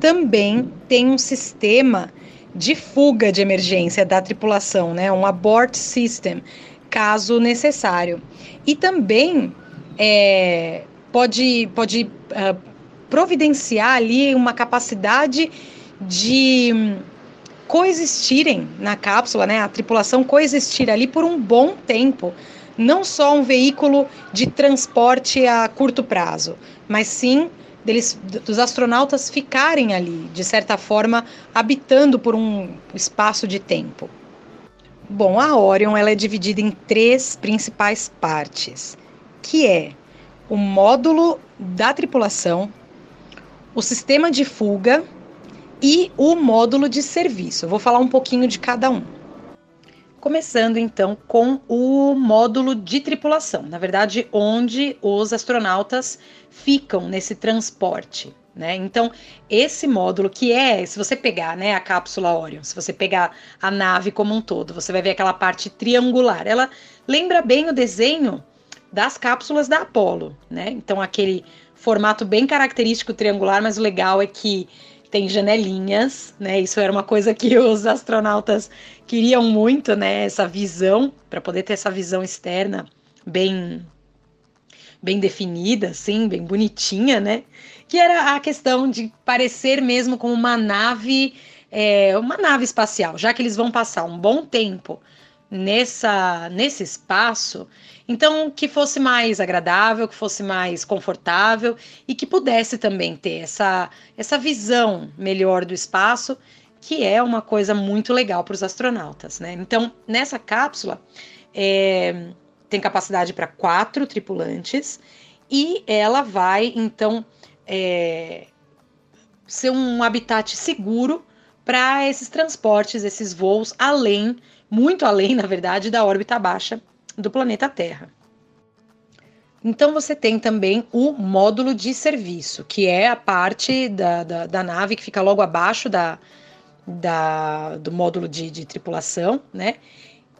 também tem um sistema de fuga de emergência da tripulação, né? Um abort system, caso necessário. E também é, pode, pode uh, providenciar ali uma capacidade de coexistirem na cápsula, né? A tripulação coexistir ali por um bom tempo. Não só um veículo de transporte a curto prazo, mas sim deles, dos astronautas ficarem ali, de certa forma, habitando por um espaço de tempo. Bom, a Orion ela é dividida em três principais partes, que é o módulo da tripulação, o sistema de fuga e o módulo de serviço. Eu vou falar um pouquinho de cada um. Começando então com o módulo de tripulação, na verdade, onde os astronautas ficam nesse transporte. Né? Então, esse módulo que é, se você pegar né, a cápsula Orion, se você pegar a nave como um todo, você vai ver aquela parte triangular. Ela lembra bem o desenho das cápsulas da Apollo, né? Então, aquele formato bem característico triangular, mas o legal é que tem janelinhas, né? Isso era uma coisa que os astronautas queriam muito, né? Essa visão, para poder ter essa visão externa bem bem definida, assim, bem bonitinha, né? Que era a questão de parecer mesmo como uma nave, é, uma nave espacial, já que eles vão passar um bom tempo nessa nesse espaço, então que fosse mais agradável, que fosse mais confortável e que pudesse também ter essa essa visão melhor do espaço, que é uma coisa muito legal para os astronautas, né? Então nessa cápsula é, tem capacidade para quatro tripulantes e ela vai então é, ser um habitat seguro para esses transportes, esses voos além muito além, na verdade, da órbita baixa do planeta Terra. Então você tem também o módulo de serviço, que é a parte da, da, da nave que fica logo abaixo da, da, do módulo de, de tripulação, né?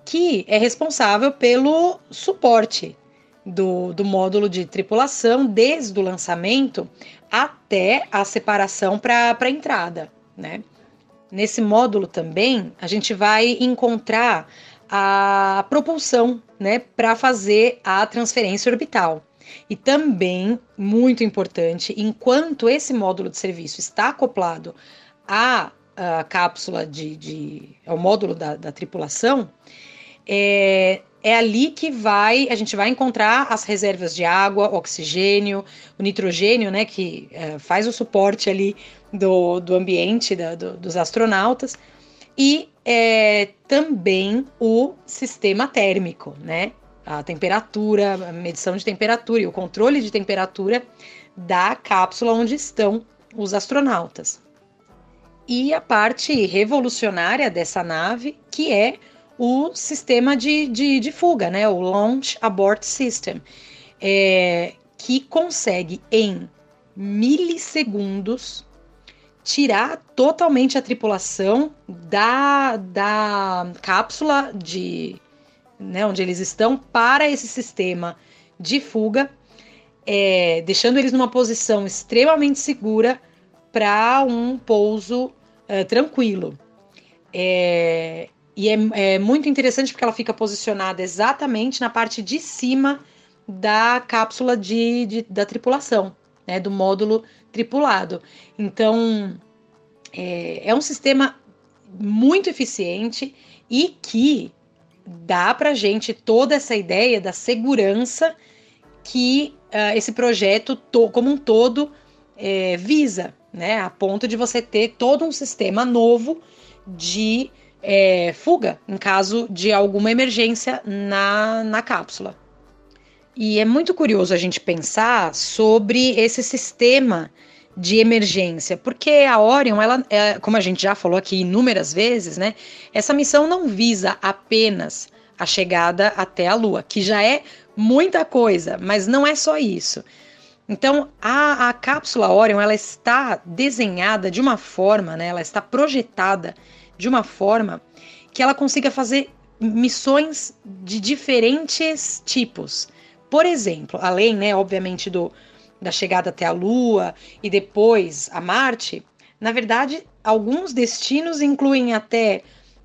Que é responsável pelo suporte do, do módulo de tripulação desde o lançamento até a separação para a entrada, né? Nesse módulo também, a gente vai encontrar a propulsão, né, para fazer a transferência orbital. E também, muito importante, enquanto esse módulo de serviço está acoplado à, à cápsula de, de ao módulo da, da tripulação, é, é ali que vai a gente vai encontrar as reservas de água, oxigênio, o nitrogênio, né, que é, faz o suporte ali do, do ambiente da, do, dos astronautas e é também o sistema térmico, né? A temperatura, a medição de temperatura e o controle de temperatura da cápsula onde estão os astronautas. E a parte revolucionária dessa nave, que é o sistema de, de, de fuga, né? O Launch Abort System, é, que consegue em milissegundos tirar totalmente a tripulação da, da cápsula de né, onde eles estão para esse sistema de fuga, é, deixando eles numa posição extremamente segura para um pouso é, tranquilo. É, e é, é, muito interessante porque ela fica posicionada exatamente na parte de cima da cápsula de, de da tripulação, né, do módulo tripulado. Então, é, é um sistema muito eficiente e que dá para gente toda essa ideia da segurança que uh, esse projeto to, como um todo é, visa, né? A ponto de você ter todo um sistema novo de é, fuga em caso de alguma emergência na, na cápsula. E é muito curioso a gente pensar sobre esse sistema de emergência, porque a Orion, ela, é, como a gente já falou aqui inúmeras vezes, né? Essa missão não visa apenas a chegada até a Lua, que já é muita coisa, mas não é só isso. Então, a, a cápsula Orion, ela está desenhada de uma forma, né? Ela está projetada de uma forma que ela consiga fazer missões de diferentes tipos. Por exemplo, além, né, obviamente, do, da chegada até a Lua e depois a Marte, na verdade, alguns destinos incluem até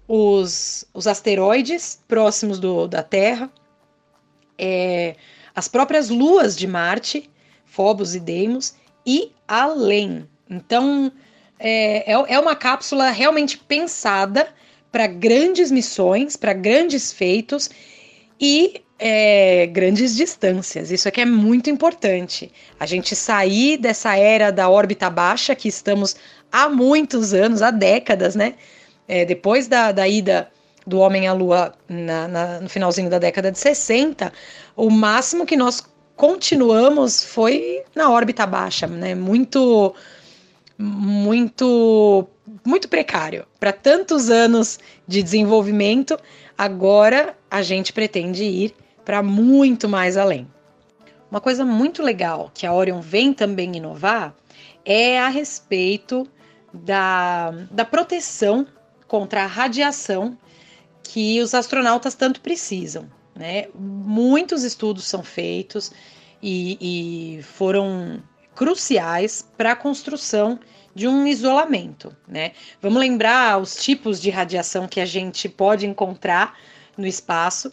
os, os asteroides próximos do, da Terra, é, as próprias luas de Marte, Phobos e Deimos, e além. Então, é, é, é uma cápsula realmente pensada para grandes missões, para grandes feitos e é, grandes distâncias. Isso aqui é muito importante. A gente sair dessa era da órbita baixa, que estamos há muitos anos, há décadas, né? É, depois da, da ida do homem à Lua na, na, no finalzinho da década de 60, o máximo que nós continuamos foi na órbita baixa, né? Muito, muito, muito precário. Para tantos anos de desenvolvimento, agora a gente pretende ir para muito mais além. Uma coisa muito legal que a Orion vem também inovar é a respeito da, da proteção contra a radiação que os astronautas tanto precisam. Né? Muitos estudos são feitos e, e foram cruciais para a construção de um isolamento. Né? Vamos lembrar os tipos de radiação que a gente pode encontrar no espaço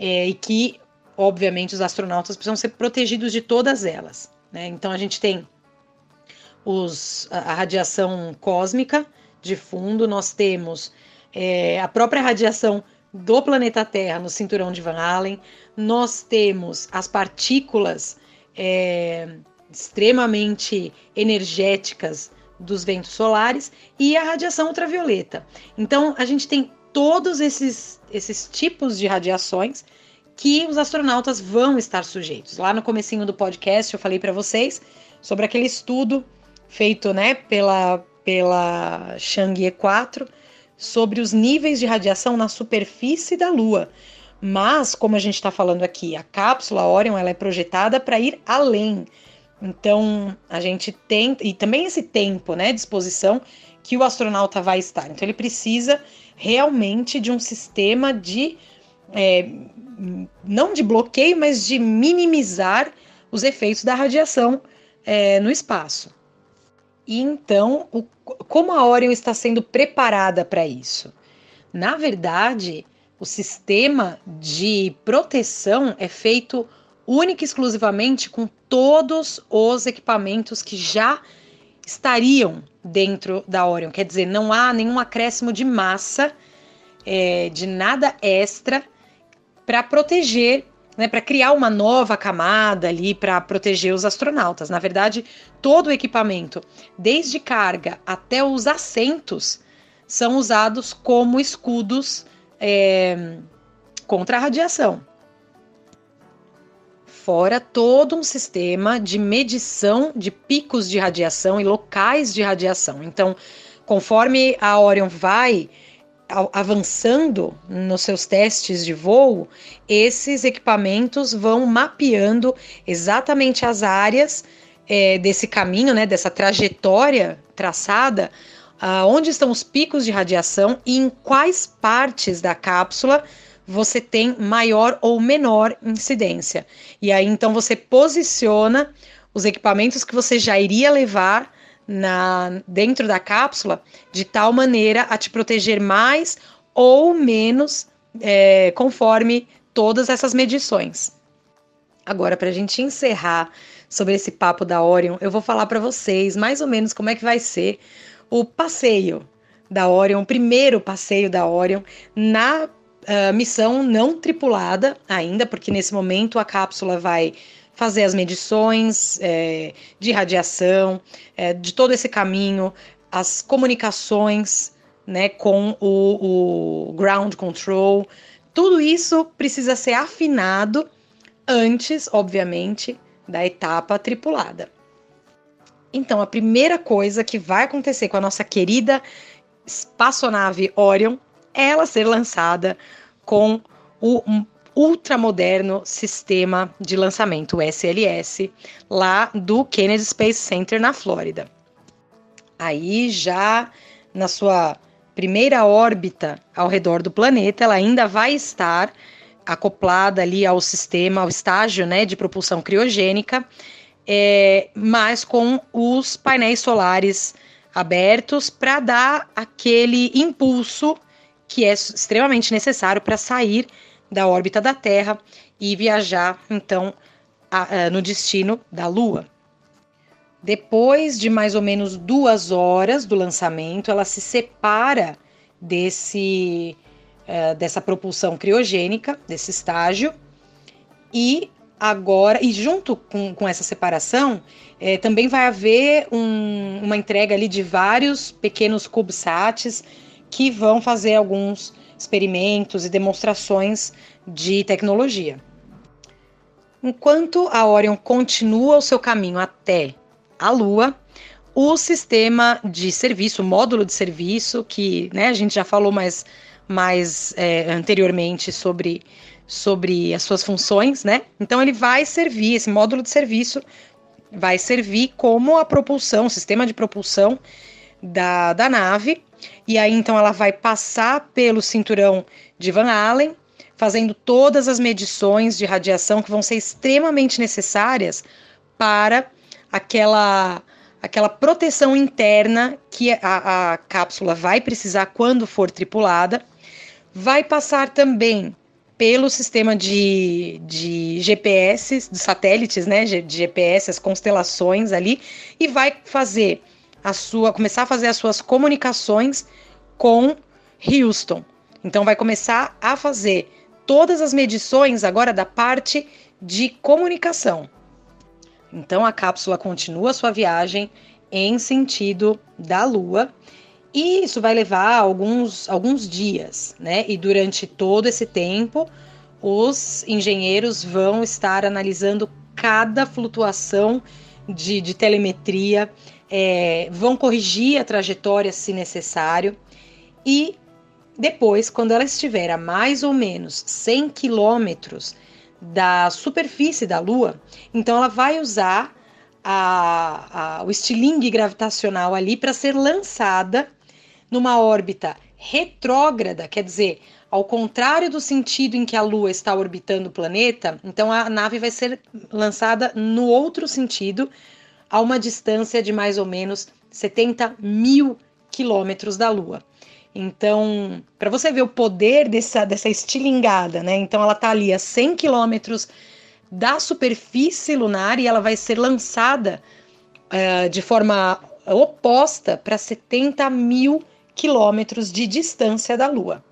é, e que, obviamente, os astronautas precisam ser protegidos de todas elas. Né? Então, a gente tem os, a, radiação cósmica de fundo, nós temos é, a própria radiação do planeta Terra no cinturão de Van Allen, nós temos as partículas é, extremamente energéticas dos ventos solares e a radiação ultravioleta. Então, a gente tem todos esses, esses tipos de radiações que os astronautas vão estar sujeitos. Lá no comecinho do podcast eu falei para vocês sobre aquele estudo feito, né, pela pela Chang'e 4 sobre os níveis de radiação na superfície da Lua. Mas, como a gente está falando aqui, a cápsula Orion ela é projetada para ir além. Então, a gente tem e também esse tempo, né, de exposição que o astronauta vai estar. Então, ele precisa realmente de um sistema de é, não de bloqueio, mas de minimizar os efeitos da radiação é, no espaço. E então, o, como a Orion está sendo preparada para isso? Na verdade, o sistema de proteção é feito única e exclusivamente com todos os equipamentos que já estariam dentro da Orion. Quer dizer, não há nenhum acréscimo de massa, é, de nada extra para proteger, né, para criar uma nova camada ali para proteger os astronautas. Na verdade, todo o equipamento, desde carga até os assentos, são usados como escudos é, contra a radiação. Fora todo um sistema de medição de picos de radiação e locais de radiação. Então, conforme a Orion vai avançando nos seus testes de voo, esses equipamentos vão mapeando exatamente as áreas é, desse caminho, né, dessa trajetória traçada, onde estão os picos de radiação e em quais partes da cápsula você tem maior ou menor incidência. E aí então você posiciona os equipamentos que você já iria levar na dentro da cápsula de tal maneira a te proteger mais ou menos é, conforme todas essas medições. Agora, para a gente encerrar sobre esse papo da Orion, eu vou falar para vocês mais ou menos como é que vai ser o passeio da Orion, o primeiro passeio da Orion na missão não tripulada ainda, porque nesse momento a cápsula vai fazer as medições é, de radiação, é, de todo esse caminho, as comunicações né, com o, o ground control. Tudo isso precisa ser afinado antes, obviamente, da etapa tripulada. Então, a primeira coisa que vai acontecer com a nossa querida espaçonave Orion ela ser lançada com o ultramoderno sistema de lançamento, SLS, lá do Kennedy Space Center na Flórida. Aí já na sua primeira órbita ao redor do planeta, ela ainda vai estar acoplada ali ao sistema, ao estágio né, de propulsão criogênica, é, mas com os painéis solares abertos para dar aquele impulso que é extremamente necessário para sair da órbita da Terra e viajar então a, a, no destino da Lua. Depois de mais ou menos duas horas do lançamento, ela se separa desse uh, dessa propulsão criogênica, desse estágio, e agora, e junto com, com essa separação, eh, também vai haver um, uma entrega ali de vários pequenos CubeSats que vão fazer alguns experimentos e demonstrações de tecnologia. Enquanto a Orion continua o seu caminho até a Lua, o sistema de serviço, o módulo de serviço, que né, a gente já falou mais, mais é, anteriormente sobre, sobre as suas funções, né? Então ele vai servir, esse módulo de serviço vai servir como a propulsão, o sistema de propulsão da, da nave e aí então ela vai passar pelo cinturão de Van Allen, fazendo todas as medições de radiação que vão ser extremamente necessárias para aquela aquela proteção interna que a, a cápsula vai precisar quando for tripulada. Vai passar também pelo sistema de, de GPS, de satélites, né, de GPS, as constelações ali, e vai fazer a sua, começar a fazer as suas comunicações com Houston. Então vai começar a fazer todas as medições agora da parte de comunicação. Então a cápsula continua sua viagem em sentido da Lua e isso vai levar alguns, alguns dias, né? E durante todo esse tempo, os engenheiros vão estar analisando cada flutuação de, de telemetria é, vão corrigir a trajetória se necessário. E depois, quando ela estiver a mais ou menos 100 quilômetros da superfície da Lua, então ela vai usar a, a, o estilingue gravitacional ali para ser lançada numa órbita retrógrada, quer dizer, ao contrário do sentido em que a Lua está orbitando o planeta, então a nave vai ser lançada no outro sentido, a uma distância de mais ou menos 70 mil quilômetros da Lua. Então, para você ver o poder dessa, dessa estilingada, né? Então, ela está ali a 100 quilômetros da superfície lunar e ela vai ser lançada uh, de forma oposta para 70 mil quilômetros de distância da Lua.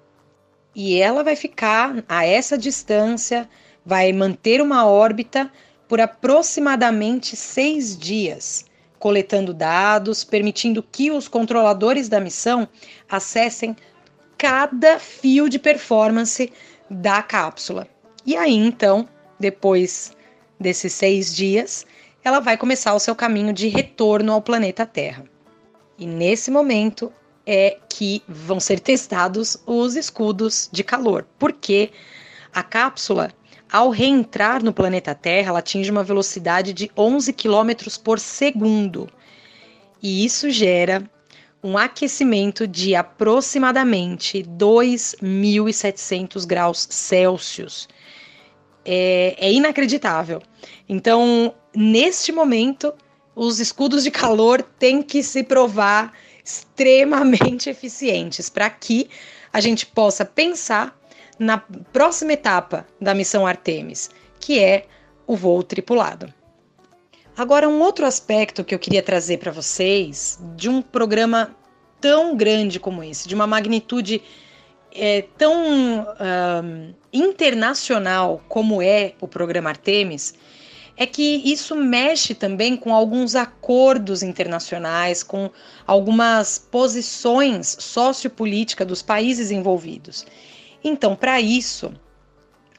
E ela vai ficar a essa distância, vai manter uma órbita por aproximadamente seis dias. coletando dados, permitindo que os controladores da missão acessem cada fio de performance da cápsula. E aí, então, depois desses seis dias, ela vai começar o seu caminho de retorno ao planeta Terra. E nesse momento é que vão ser testados os escudos de calor, porque a cápsula, ao reentrar no planeta Terra, ela atinge uma velocidade de 11 km por segundo. E isso gera um aquecimento de aproximadamente 2.700 graus Celsius. É, é, inacreditável. Então, neste momento, os escudos de calor têm que se provar extremamente eficientes para que a gente possa pensar na próxima etapa da missão Artemis, que é o voo tripulado. Agora, um outro aspecto que eu queria trazer para vocês de um programa tão grande como esse, de uma magnitude é, tão um, internacional como é o programa Artemis, é que isso mexe também com alguns acordos internacionais, com algumas posições sociopolíticas dos países envolvidos. Então, para isso,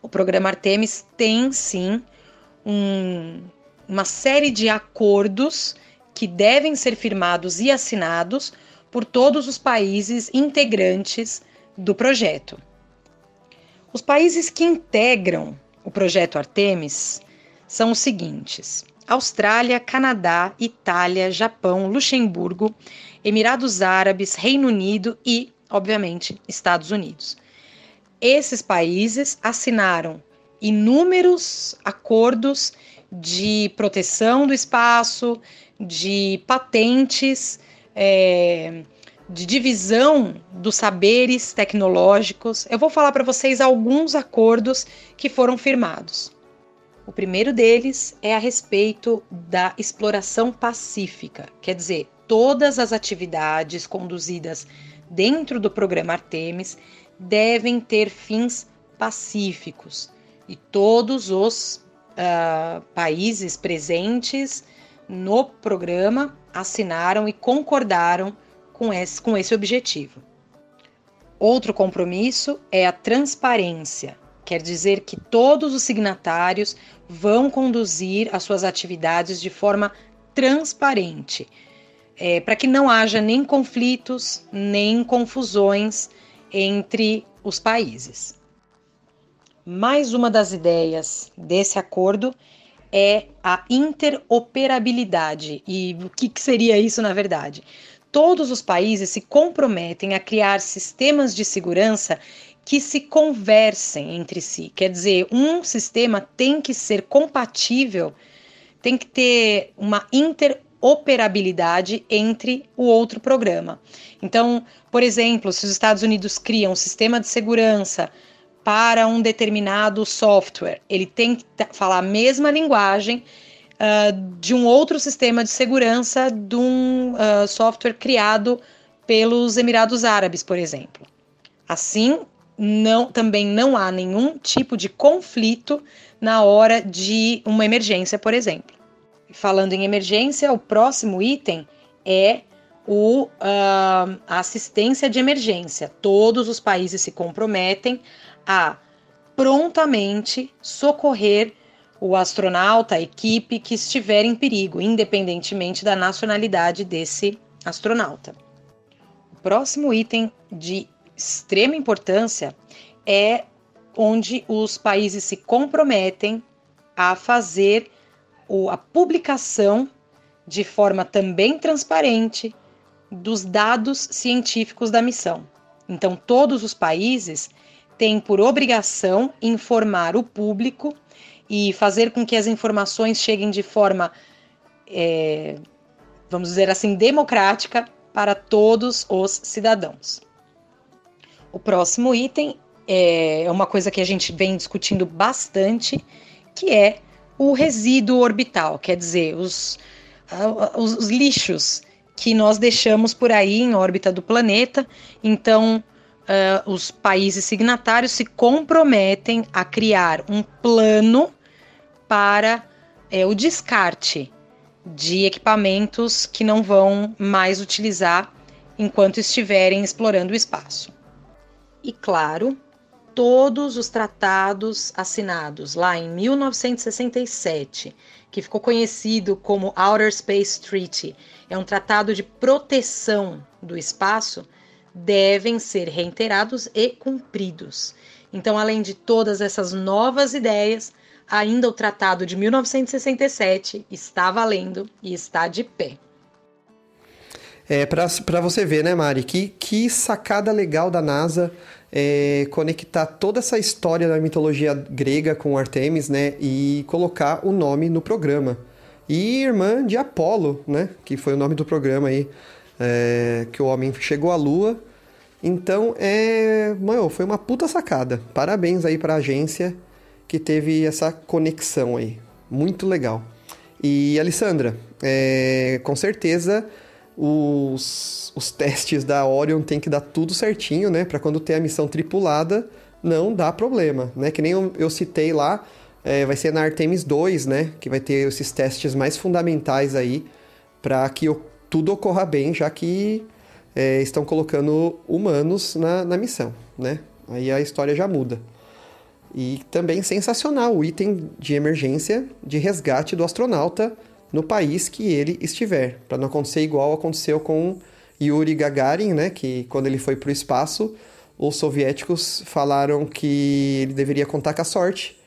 o programa Artemis tem sim um, uma série de acordos que devem ser firmados e assinados por todos os países integrantes do projeto. Os países que integram o projeto Artemis são os seguintes: Austrália, Canadá, Itália, Japão, Luxemburgo, Emirados Árabes, Reino Unido e, obviamente, Estados Unidos. Esses países assinaram inúmeros acordos de proteção do espaço, de patentes, é, de divisão dos saberes tecnológicos. Eu vou falar para vocês alguns acordos que foram firmados. O primeiro deles é a respeito da exploração pacífica, quer dizer, todas as atividades conduzidas dentro do programa Artemis devem ter fins pacíficos. E todos os uh, países presentes no programa assinaram e concordaram com esse, com esse objetivo. Outro compromisso é a transparência, quer dizer que todos os signatários vão conduzir as suas atividades de forma transparente, é, para que não haja nem conflitos, nem confusões entre os países. Mais uma das ideias desse acordo é a interoperabilidade. E o que, que seria isso na verdade? Todos os países se comprometem a criar sistemas de segurança que se conversem entre si. Quer dizer, um sistema tem que ser compatível, tem que ter uma interoperabilidade entre o outro programa. Então, por exemplo, se os Estados Unidos criam um sistema de segurança para um determinado software. Ele tem que falar a mesma linguagem uh, de um outro sistema de segurança de um uh, software criado pelos Emirados Árabes, por exemplo. Assim, não, também não há nenhum tipo de conflito na hora de uma emergência, por exemplo. Falando em emergência, o próximo item é o, uh, a assistência de emergência. Todos os países se comprometem a prontamente socorrer o astronauta, a equipe que estiver em perigo, independentemente da nacionalidade desse astronauta. O próximo item de extrema importância é onde os países se comprometem a fazer a publicação de forma também transparente dos dados científicos da missão. Então, todos os países tem por obrigação informar o público e fazer com que as informações cheguem de forma, é, vamos dizer assim, democrática para todos os cidadãos. O próximo item é uma coisa que a gente vem discutindo bastante, que é o resíduo orbital, quer dizer, os, os, os lixos que nós deixamos por aí em órbita do planeta. Então, uh, os países signatários se comprometem a criar um plano para uh, o descarte de equipamentos que não vão mais utilizar enquanto estiverem explorando o espaço. E claro, todos os tratados assinados lá em 1967, que ficou conhecido como Outer Space Treaty, é um tratado de proteção do espaço, devem ser reiterados e cumpridos. Então, além de todas essas novas ideias, ainda o tratado de 1967 está valendo e está de pé. É, para você ver, né, Mari, que, que sacada legal da NASA é, conectar toda essa história da mitologia grega com Artemis, né, e colocar o nome no programa. E irmã de Apolo, né, que foi o nome do programa aí, é, que o homem chegou à Lua. Então, é, mano, foi uma puta sacada. Parabéns aí para a agência que teve essa conexão aí. Muito legal. E, Alessandra, é, com certeza os, os testes da Orion tem que dar tudo certinho, né? Para quando ter a missão tripulada, não dá problema, né? Que nem eu, eu citei lá, é, vai ser na Artemis 2, né? Que vai ter esses testes mais fundamentais aí para que tudo ocorra bem, já que é, estão colocando humanos na, na missão, né? Aí a história já muda. E também sensacional o item de emergência de resgate do astronauta no país que ele estiver, para não acontecer igual aconteceu com Yuri Gagarin, né, que quando ele foi para o espaço, os soviéticos falaram que ele deveria contar com a sorte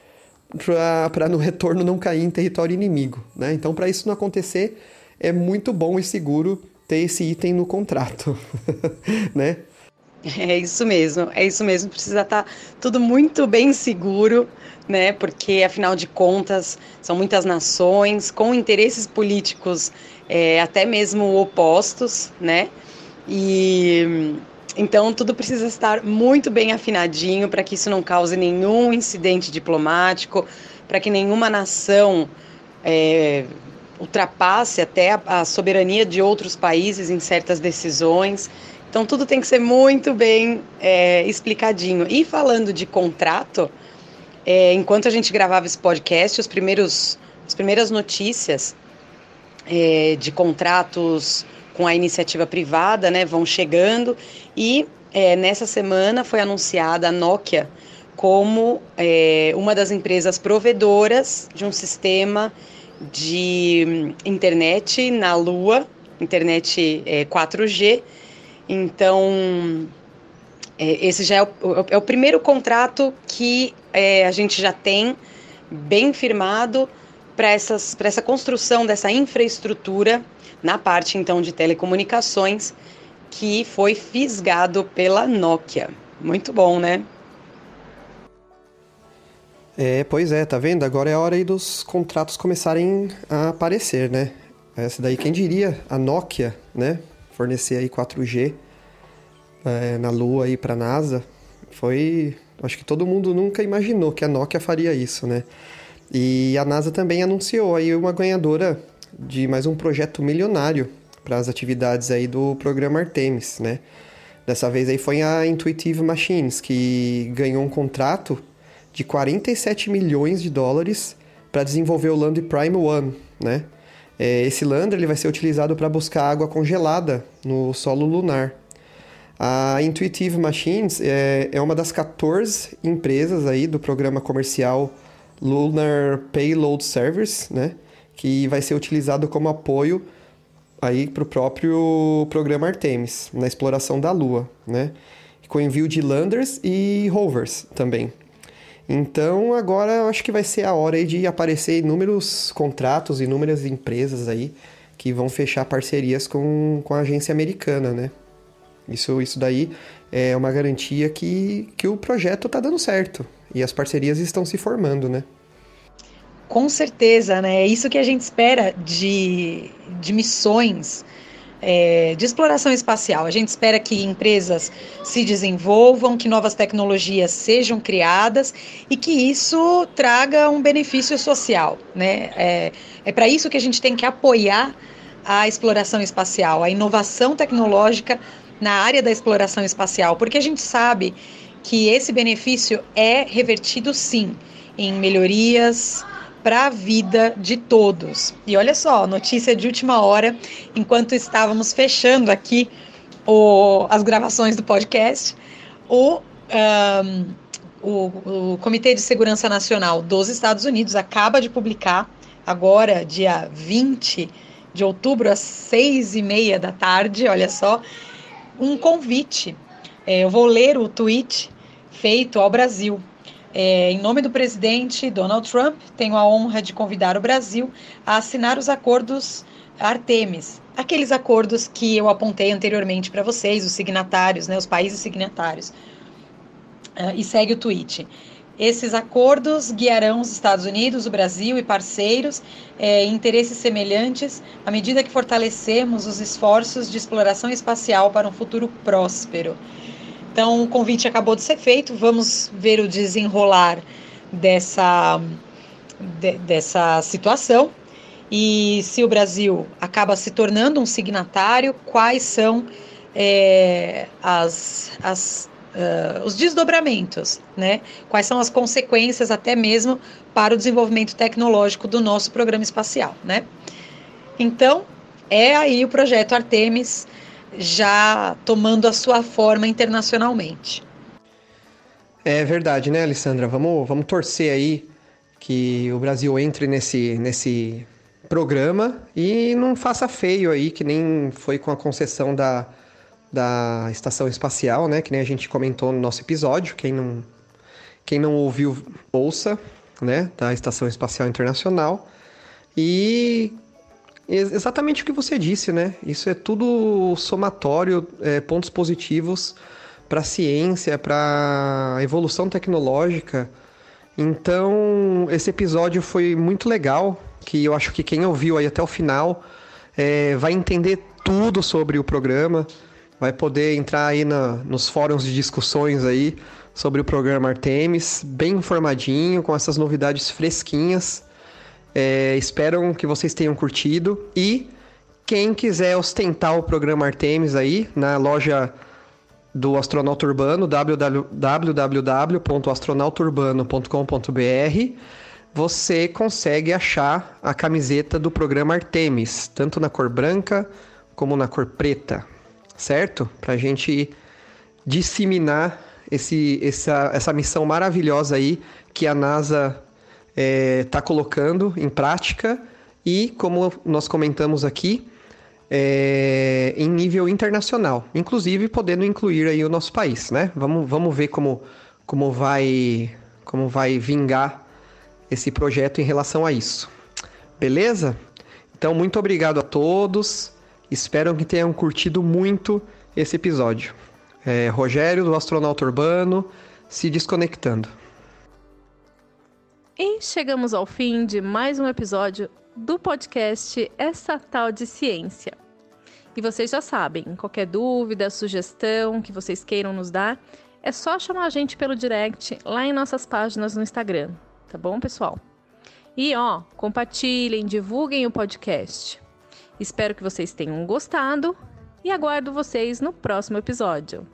para no retorno não cair em território inimigo, né? Então, para isso não acontecer, é muito bom e seguro ter esse item no contrato, né? É isso mesmo, é isso mesmo. Precisa estar tá tudo muito bem seguro né? Porque afinal de contas são muitas nações com interesses políticos é, até mesmo opostos, né? E então tudo precisa estar muito bem afinadinho para que isso não cause nenhum incidente diplomático, para que nenhuma nação é, ultrapasse até a, a soberania de outros países em certas decisões. Então tudo tem que ser muito bem é, explicadinho. E falando de contrato, é, enquanto a gente gravava esse podcast, os primeiros, as primeiras notícias é, de contratos com a iniciativa privada né, vão chegando e é, nessa semana foi anunciada a Nokia como é, uma das empresas provedoras de um sistema de internet na Lua, internet 4G. É, então, é, esse já é o, é o, primeiro contrato que é, a gente já tem bem firmado para essa construção dessa infraestrutura na parte então de telecomunicações que foi fisgado pela Nokia. Muito bom, né? É, pois é, tá vendo? Agora é a hora aí dos contratos começarem a aparecer, né? Essa daí, quem diria? A Nokia, né? Fornecer aí 4G é, na Lua aí para a NASA, foi. Acho que todo mundo nunca imaginou que a Nokia faria isso, né? E a NASA também anunciou aí uma ganhadora de mais um projeto milionário para as atividades aí do programa Artemis, né? Dessa vez aí foi a Intuitive Machines, que ganhou um contrato de 47 milhões de dólares para desenvolver o Land Prime One, né? É, esse lander ele vai ser utilizado para buscar água congelada no solo lunar. A Intuitive Machines é, é uma das 14 empresas aí do programa comercial Lunar Payload Service, né? Que vai ser utilizado como apoio aí para o próprio programa Artemis, na exploração da Lua, né? Com envio de landers e rovers também. Então agora eu acho que vai ser a hora aí de aparecer inúmeros contratos, inúmeras empresas aí que vão fechar parcerias com, com a agência americana, né? Isso, isso daí é uma garantia que, que o projeto está dando certo e as parcerias estão se formando, né? Com certeza, né? É isso que a gente espera de, de missões é, de exploração espacial. A gente espera que empresas se desenvolvam, que novas tecnologias sejam criadas e que isso traga um benefício social, né? É, é para isso que a gente tem que apoiar a exploração espacial, a inovação tecnológica na área da exploração espacial, porque a gente sabe que esse benefício é revertido sim em melhorias para a vida de todos. E olha só, notícia de última hora, enquanto estávamos fechando aqui o, as gravações do podcast, o, um, o, o Comitê de Segurança Nacional dos Estados Unidos acaba de publicar, agora, dia 20 de outubro, às seis e meia da tarde, olha só, um convite. É, eu vou ler o tweet feito ao Brasil é, em nome do presidente Donald Trump, tenho a honra de convidar o Brasil a assinar os acordos Artemis, aqueles acordos que eu apontei anteriormente para vocês, os signatários, né, os países signatários. Uh, e segue o tweet. Esses acordos guiarão os Estados Unidos, o Brasil e parceiros é, interesses semelhantes à medida que fortalecemos os esforços de exploração espacial para um futuro próspero. Então, o convite acabou de ser feito, vamos ver o desenrolar dessa, de, dessa situação. E se o Brasil acaba se tornando um signatário, quais são é, as, as, uh, os desdobramentos, né? Quais são as consequências até mesmo para o desenvolvimento tecnológico do nosso programa espacial, né? Então, é aí o projeto Artemis já tomando a sua forma internacionalmente. É verdade, né, Alessandra? Vamos, vamos torcer aí que o Brasil entre nesse, nesse programa e não faça feio aí, que nem foi com a concessão da, da estação espacial, né? Que nem a gente comentou no nosso episódio. Quem não, quem não ouviu, ouça, né? Da Estação Espacial Internacional. E Exatamente o que você disse, né? Isso é tudo somatório, é, pontos positivos para a ciência, para a evolução tecnológica. Então, esse episódio foi muito legal, que eu acho que quem ouviu aí até o final é, vai entender tudo sobre o programa, vai poder entrar aí na, nos fóruns de discussões aí sobre o programa Artemis, bem informadinho, com essas novidades fresquinhas. É, espero que vocês tenham curtido. E quem quiser ostentar o programa Artemis aí na loja do Astronauta Urbano, www.astronauturbano.com.br, você consegue achar a camiseta do programa Artemis, tanto na cor branca como na cor preta, certo? Para a gente disseminar esse, essa, essa missão maravilhosa aí que a NASA está é, tá colocando em prática e, como nós comentamos aqui, é, em nível internacional, inclusive podendo incluir aí o nosso país, né? Vamos, vamos ver como, como, vai, como vai vingar esse projeto em relação a isso. Beleza? Então, muito obrigado a todos. Espero que tenham curtido muito esse episódio. É, Rogério, do Astronauta Urbano, se desconectando. E chegamos ao fim de mais um episódio do podcast Essa Tal de Ciência. E vocês já sabem, qualquer dúvida, sugestão que vocês queiram nos dar, é só chamar a gente pelo direct lá em nossas páginas no Instagram, tá bom, pessoal? E ó, compartilhem, divulguem o podcast. Espero que vocês tenham gostado e aguardo vocês no próximo episódio.